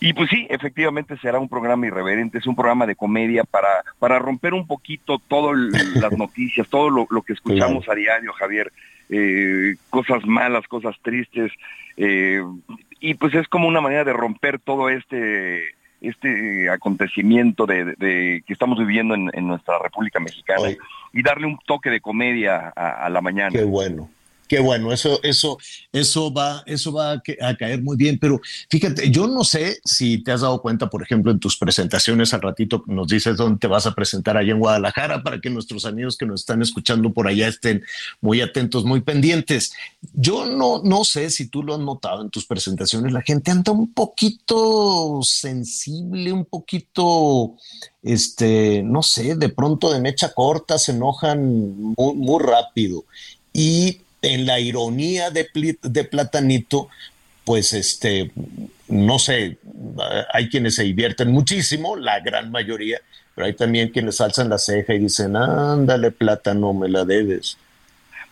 Y pues sí, efectivamente será un programa irreverente, es un programa de comedia para, para romper un poquito todas las noticias, todo lo, que escuchamos a diario, Javier. Eh, cosas malas, cosas tristes. Eh, y pues es como una manera de romper todo este este acontecimiento de, que estamos viviendo en, nuestra República Mexicana y darle un toque de comedia a, la mañana. Qué bueno. Qué bueno, eso, eso, eso va, eso va a, caer muy bien. Pero fíjate, yo no sé si te has dado cuenta, por ejemplo, en tus presentaciones al ratito nos dices dónde te vas a presentar allá en Guadalajara para que nuestros amigos que nos están escuchando por allá estén muy atentos, muy pendientes. Yo no, no sé si tú lo has notado en tus presentaciones. La gente anda un poquito sensible, un poquito, este, no sé, de pronto de mecha corta se enojan muy, muy rápido. Y en la ironía de, de Platanito, pues este, no sé, hay quienes se divierten muchísimo, la gran mayoría, pero hay también quienes alzan la ceja y dicen, ándale, plátano, me la debes.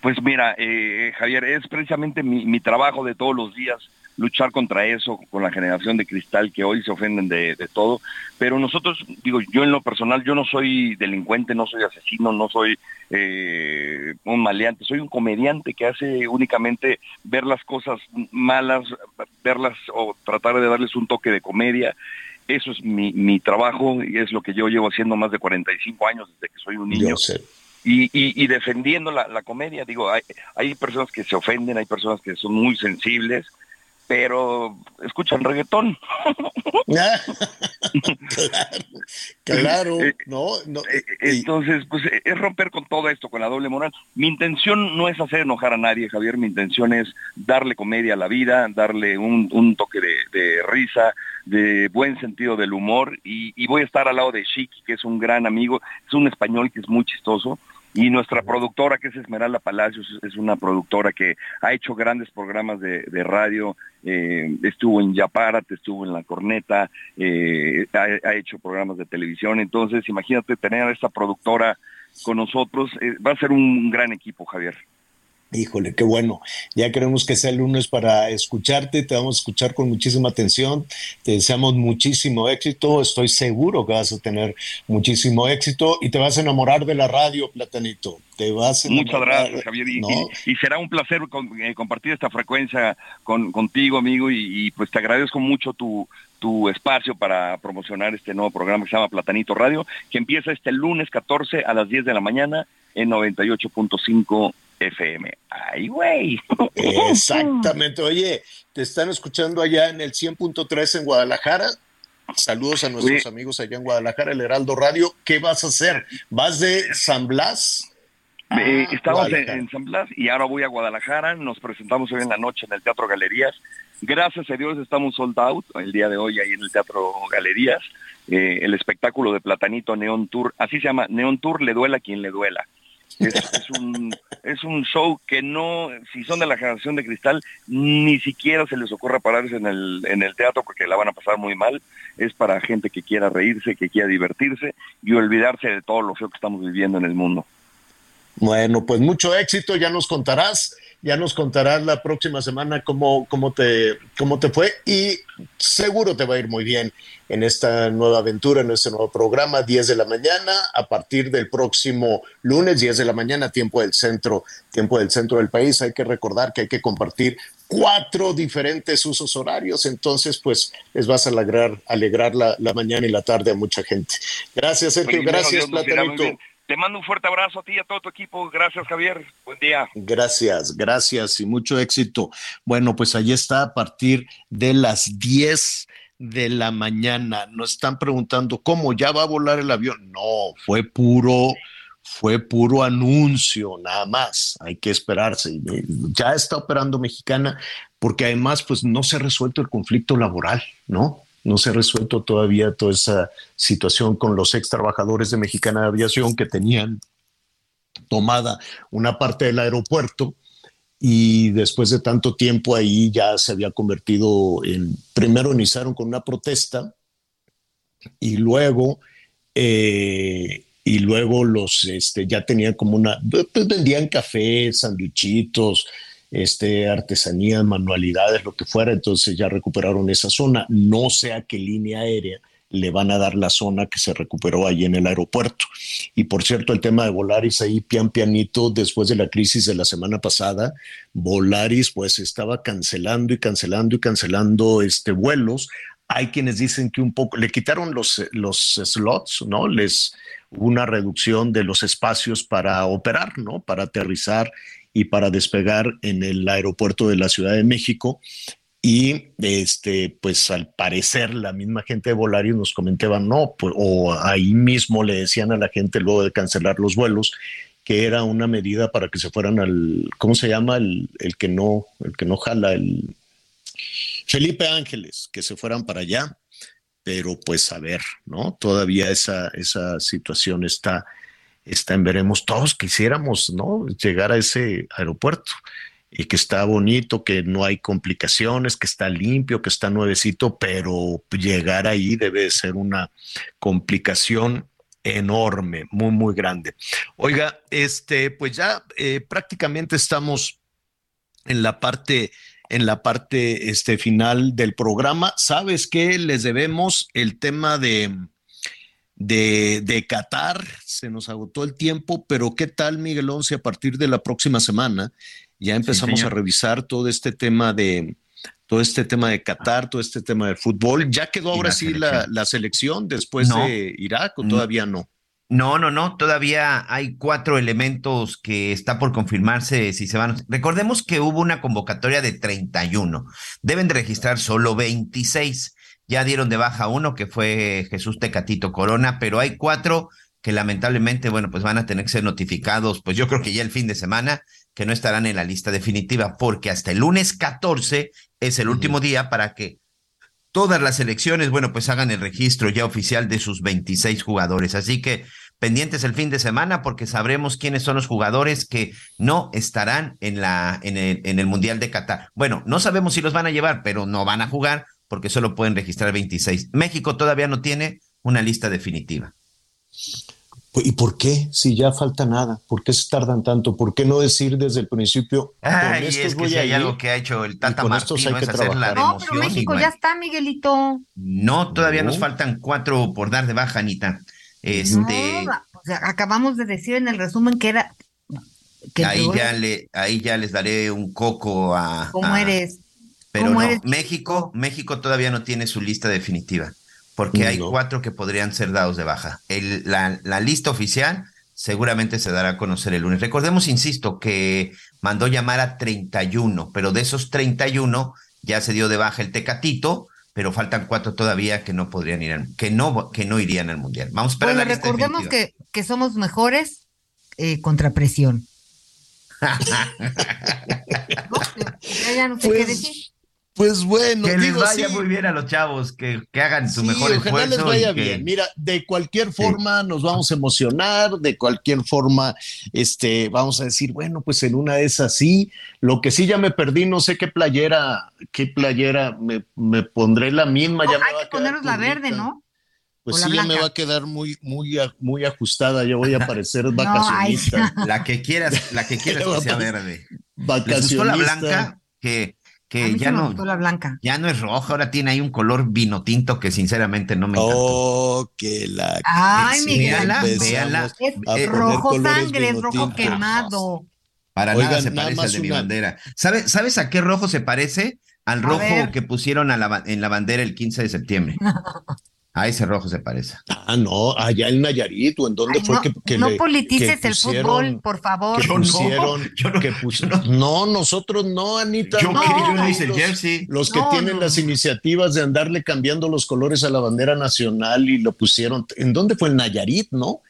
Pues mira, eh, Javier, es precisamente mi, mi trabajo de todos los días luchar contra eso, con la generación de cristal que hoy se ofenden de, todo, pero nosotros, digo, yo en lo personal, yo no soy delincuente, no soy asesino, no soy eh, un maleante, soy un comediante que hace únicamente ver las cosas malas, verlas o tratar de darles un toque de comedia. Eso es mi, mi trabajo y es lo que yo llevo haciendo más de 45 años desde que soy un niño. Y, y, defendiendo la, la, comedia, digo, hay, hay personas que se ofenden, hay personas que son muy sensibles, pero escuchan reggaetón. claro, eh, no, eh, Entonces, pues es romper con todo esto, con la doble moral. Mi intención no es hacer enojar a nadie, Javier, mi intención es darle comedia a la vida, darle un, toque de, risa, de buen sentido del humor, y, y voy a estar al lado de Chiqui, que es un gran amigo, es un español que es muy chistoso, y nuestra productora, que es Esmeralda Palacios, es una productora que ha hecho grandes programas de, radio, eh, estuvo en Yaparat, estuvo en La Corneta, eh, ha, hecho programas de televisión. Entonces, imagínate tener a esta productora con nosotros, eh, va a ser un gran equipo, Javier. Híjole, qué bueno. Ya queremos que sea el lunes para escucharte, te vamos a escuchar con muchísima atención, te deseamos muchísimo éxito, estoy seguro que vas a tener muchísimo éxito y te vas a enamorar de la radio, Platanito. Te vas a Muchas gracias, Javier. Y, será un placer eh, compartir esta frecuencia con, contigo, amigo, y, pues te agradezco mucho tu, tu espacio para promocionar este nuevo programa que se llama Platanito Radio, que empieza este lunes 14 a las 10 de la mañana en 98.5 FM. ¡Ay, güey! Exactamente. Oye, te están escuchando allá en el 100.3 en Guadalajara. Saludos a nuestros amigos allá en Guadalajara, el Heraldo Radio. ¿Qué vas a hacer? ¿Vas de San Blas? Eh, estamos en, San Blas y ahora voy a Guadalajara. Nos presentamos hoy en la noche en el Teatro Galerías. Gracias a Dios estamos sold out el día de hoy ahí en el Teatro Galerías. Eh, el espectáculo de Platanito Neon Tour, así se llama, Neon Tour, le duela a quien le duela. Es, un, es un show que no, si son de la generación de cristal, ni siquiera se les ocurra pararse en el, en el teatro porque la van a pasar muy mal. Es para gente que quiera reírse, que quiera divertirse y olvidarse de todo lo feo que estamos viviendo en el mundo. Bueno, pues mucho éxito, ya nos contarás ya nos contarás la próxima semana cómo, cómo, te, cómo te fue y seguro te va a ir muy bien en esta nueva aventura, en este nuevo programa, 10 de la mañana, a partir del próximo lunes, 10 de la mañana, tiempo del centro, tiempo del centro del país. Hay que recordar que hay que compartir cuatro diferentes usos horarios, entonces pues les vas a alegrar, alegrar la, mañana y la tarde a mucha gente. Gracias, Sergio, gracias, Platanito. Te mando un fuerte abrazo a ti y a todo tu equipo. Gracias, Javier. Buen día. Gracias, gracias y mucho éxito. Bueno, pues ahí está a partir de las 10 de la mañana. Nos están preguntando cómo ya va a volar el avión. No, fue puro, fue puro anuncio, nada más. Hay que esperarse. Ya está operando Mexicana porque además, pues no se ha resuelto el conflicto laboral, ¿no? No se ha resuelto todavía toda esa situación con los ex trabajadores de Mexicana de Aviación que tenían tomada una parte del aeropuerto y después de tanto tiempo ahí ya se había convertido en, primero iniciaron con una protesta y luego, eh, y luego los, este, ya tenían como una, pues vendían café, sandwichitos, este, artesanía, manualidades, lo que fuera, entonces ya recuperaron esa zona. No sé a qué línea aérea le van a dar la zona que se recuperó allí en el aeropuerto. Y por cierto, el tema de Volaris ahí pian pianito después de la crisis de la semana pasada, Volaris pues estaba cancelando y cancelando y cancelando este vuelos. Hay quienes dicen que un poco le quitaron los, los slots, ¿no? Les una reducción de los espacios para operar, ¿no? Para aterrizar y para despegar en el aeropuerto de la Ciudad de México. Y este, pues al parecer la misma gente de Volaris nos comentaban, no, pues, o ahí mismo le decían a la gente luego de cancelar los vuelos que era una medida para que se fueran al, ¿cómo se llama? El, el que no, el que no jala, el Felipe Ángeles, que se fueran para allá. Pero pues a ver, ¿no? Todavía esa, esa situación está, está en veremos. Todos quisiéramos, ¿no? Llegar a ese aeropuerto y que está bonito, que no hay complicaciones, que está limpio, que está nuevecito, pero llegar ahí debe ser una complicación enorme, muy, muy grande. Oiga, este, pues ya eh, prácticamente estamos en la parte, en la parte este, final del programa. ¿Sabes qué? Les debemos el tema de, de, de, Qatar, se nos agotó el tiempo, pero ¿qué tal, Miguel Once, a partir de la próxima semana? Ya empezamos sí, a revisar todo este tema de todo este tema de Qatar, todo este tema del fútbol. ¿Ya quedó ahora sí la, la, selección después no, de Irak o todavía no? No, no, no, todavía hay cuatro elementos que está por confirmarse si se van. Recordemos que hubo una convocatoria de 31, deben de registrar solo 26. Ya dieron de baja uno, que fue Jesús Tecatito Corona, pero hay cuatro que lamentablemente, bueno, pues van a tener que ser notificados, pues yo creo que ya el fin de semana, que no estarán en la lista definitiva, porque hasta el lunes 14 es el último día para que todas las elecciones, bueno, pues hagan el registro ya oficial de sus 26 jugadores. Así que pendientes el fin de semana porque sabremos quiénes son los jugadores que no estarán en, la, en, el, en el Mundial de Qatar. Bueno, no sabemos si los van a llevar, pero no van a jugar porque solo pueden registrar 26. México todavía no tiene una lista definitiva. ¿Y por qué? Si ya falta nada, ¿por qué se tardan tanto? ¿Por qué no decir desde el principio? Ay, es que si hay algo que ha hecho el Tata Martino es hacer la No, pero México ya está, Miguelito. No, todavía no. nos faltan cuatro por dar de baja, Anita. Este... No, o sea, acabamos de decir en el resumen que era... Que ahí, ya le, ahí ya les daré un coco a... ¿Cómo a... eres? Pero no, eres? México, México todavía no tiene su lista definitiva porque no. hay cuatro que podrían ser dados de baja. El, la, la, lista oficial seguramente se dará a conocer el lunes. Recordemos, insisto, que mandó llamar a 31, pero de esos 31 ya se dio de baja el Tecatito, pero faltan cuatro todavía que no podrían ir, al, que no, que no irían al mundial. Vamos a esperar bueno, la lista recordemos que, que somos mejores eh, contra presión. ya, ya no sé pues, qué decir. Pues bueno, que digo, les vaya sí. muy bien a los chavos, que, que hagan su sí, mejor esfuerzo. les vaya y que... bien. Mira, de cualquier forma sí. nos vamos a emocionar, de cualquier forma, este, vamos a decir, bueno, pues en una de esas sí. Lo que sí ya me perdí, no sé qué playera, qué playera, me, me pondré la misma. No, ya hay me que ponernos la verde, ¿no? Pues sí, ya me va a quedar muy, muy, muy ajustada. Ya voy a parecer vacacionista. no, la que quieras, la que quieras que sea verde. Vacacionista. ¿Les gustó la blanca? Que que ya no, la blanca. ya no es roja, ahora tiene ahí un color vino tinto que sinceramente no me encanta. Oh, que la Ay, sí, Miguel, véala, es rojo sangre, es rojo quemado. Para Oigan, nada se parece al de una... mi bandera. ¿Sabe, ¿Sabes a qué rojo se parece? Al rojo que pusieron a la, en la bandera el 15 de septiembre. A ese rojo se parece. Ah, no, allá en Nayarit, o en dónde fue no, que, que no le- politices que el fútbol, por favor. que pusieron, que pus- no, nosotros no, Anita. Yo no, que yo no hice el los- jersey. Los que No, tienen no, las iniciativas de andarle cambiando los colores a la bandera nacional y lo pusieron, ¿en dónde fue? En Nayarit, ¿no?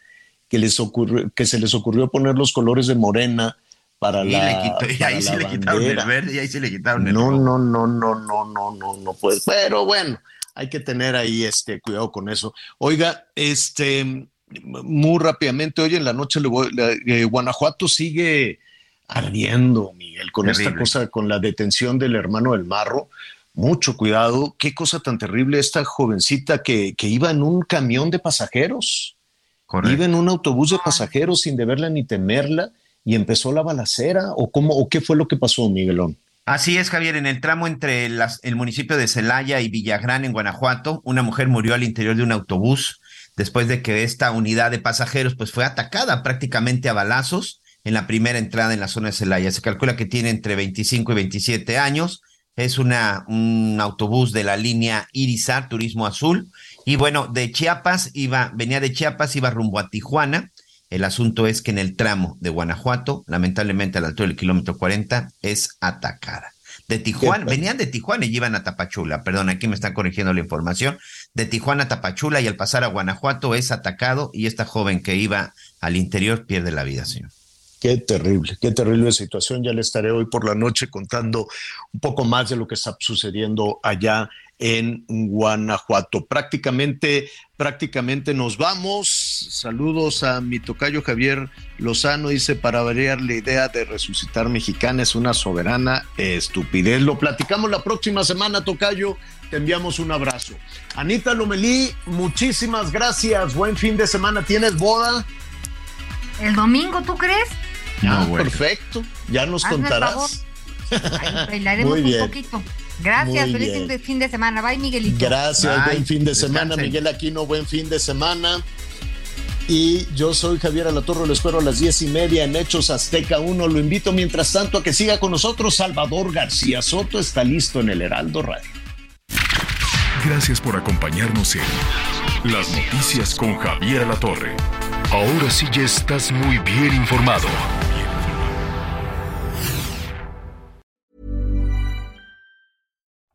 Que les ocurrió, que se les ocurrió poner los colores de morena para Y, la, le quitó- y para ahí la se le quitaron el bandera. verde y ahí se le quitaron el No, rojo. no, no, no, no, no, no, no puede. Pero bueno, hay que tener ahí este cuidado con eso. Oiga, este muy rápidamente, hoy en la noche le voy- la- eh, Guanajuato sigue ardiendo, Miguel, con esta cosa, con la detención del hermano del Marro. Mucho cuidado, qué cosa tan terrible esta jovencita que, que iba en un camión de pasajeros. Correcto. Iba en un autobús de pasajeros sin deberla ni temerla y empezó la balacera o cómo o qué fue lo que pasó, Miguelón. Así es, Javier, en el tramo entre las- el municipio de Celaya y Villagrán, en Guanajuato, una mujer murió al interior de un autobús después de que esta unidad de pasajeros pues fue atacada prácticamente a balazos en la primera entrada en la zona de Celaya. Se calcula que tiene entre 25 y 27 años. Es una, un autobús de la línea Irizar, Turismo Azul. Y bueno, de Chiapas iba, venía de Chiapas, iba rumbo a Tijuana. El asunto es que en el tramo de Guanajuato, lamentablemente a la altura del kilómetro 40, es atacada. De Tijuana, venían de Tijuana y iban a Tapachula, perdón, aquí me están corrigiendo la información. De Tijuana a Tapachula y al pasar a Guanajuato es atacado y esta joven que iba al interior pierde la vida, señor. Qué terrible, qué terrible situación. Ya le estaré hoy por la noche contando un poco más de lo que está sucediendo allá en Guanajuato. Prácticamente, prácticamente nos vamos. Saludos a mi tocayo Javier Lozano. Dice, para variar la idea de resucitar mexicana es una soberana estupidez. Lo platicamos la próxima semana, tocayo. Te enviamos un abrazo. Anita Lomelí, muchísimas gracias. Buen fin de semana. ¿Tienes boda? El domingo, ¿tú crees? Ah, perfecto. Ya nos Hazme contarás. Ahí bailaremos Muy un bien. poquito. Gracias, Muy feliz bien. fin de, fin de semana. Bye, Miguelito. Gracias, Bye. buen fin de semana, Descansen. Miguel Aquino, buen fin de semana. Y yo soy Javier Alatorre, lo espero a las diez y media en Hechos Azteca 1. Lo invito mientras tanto a que siga con nosotros. Salvador García Soto está listo en el Heraldo Radio. Gracias por acompañarnos en Las Noticias con Javier Alatorre. Ahora sí ya estás muy bien informado.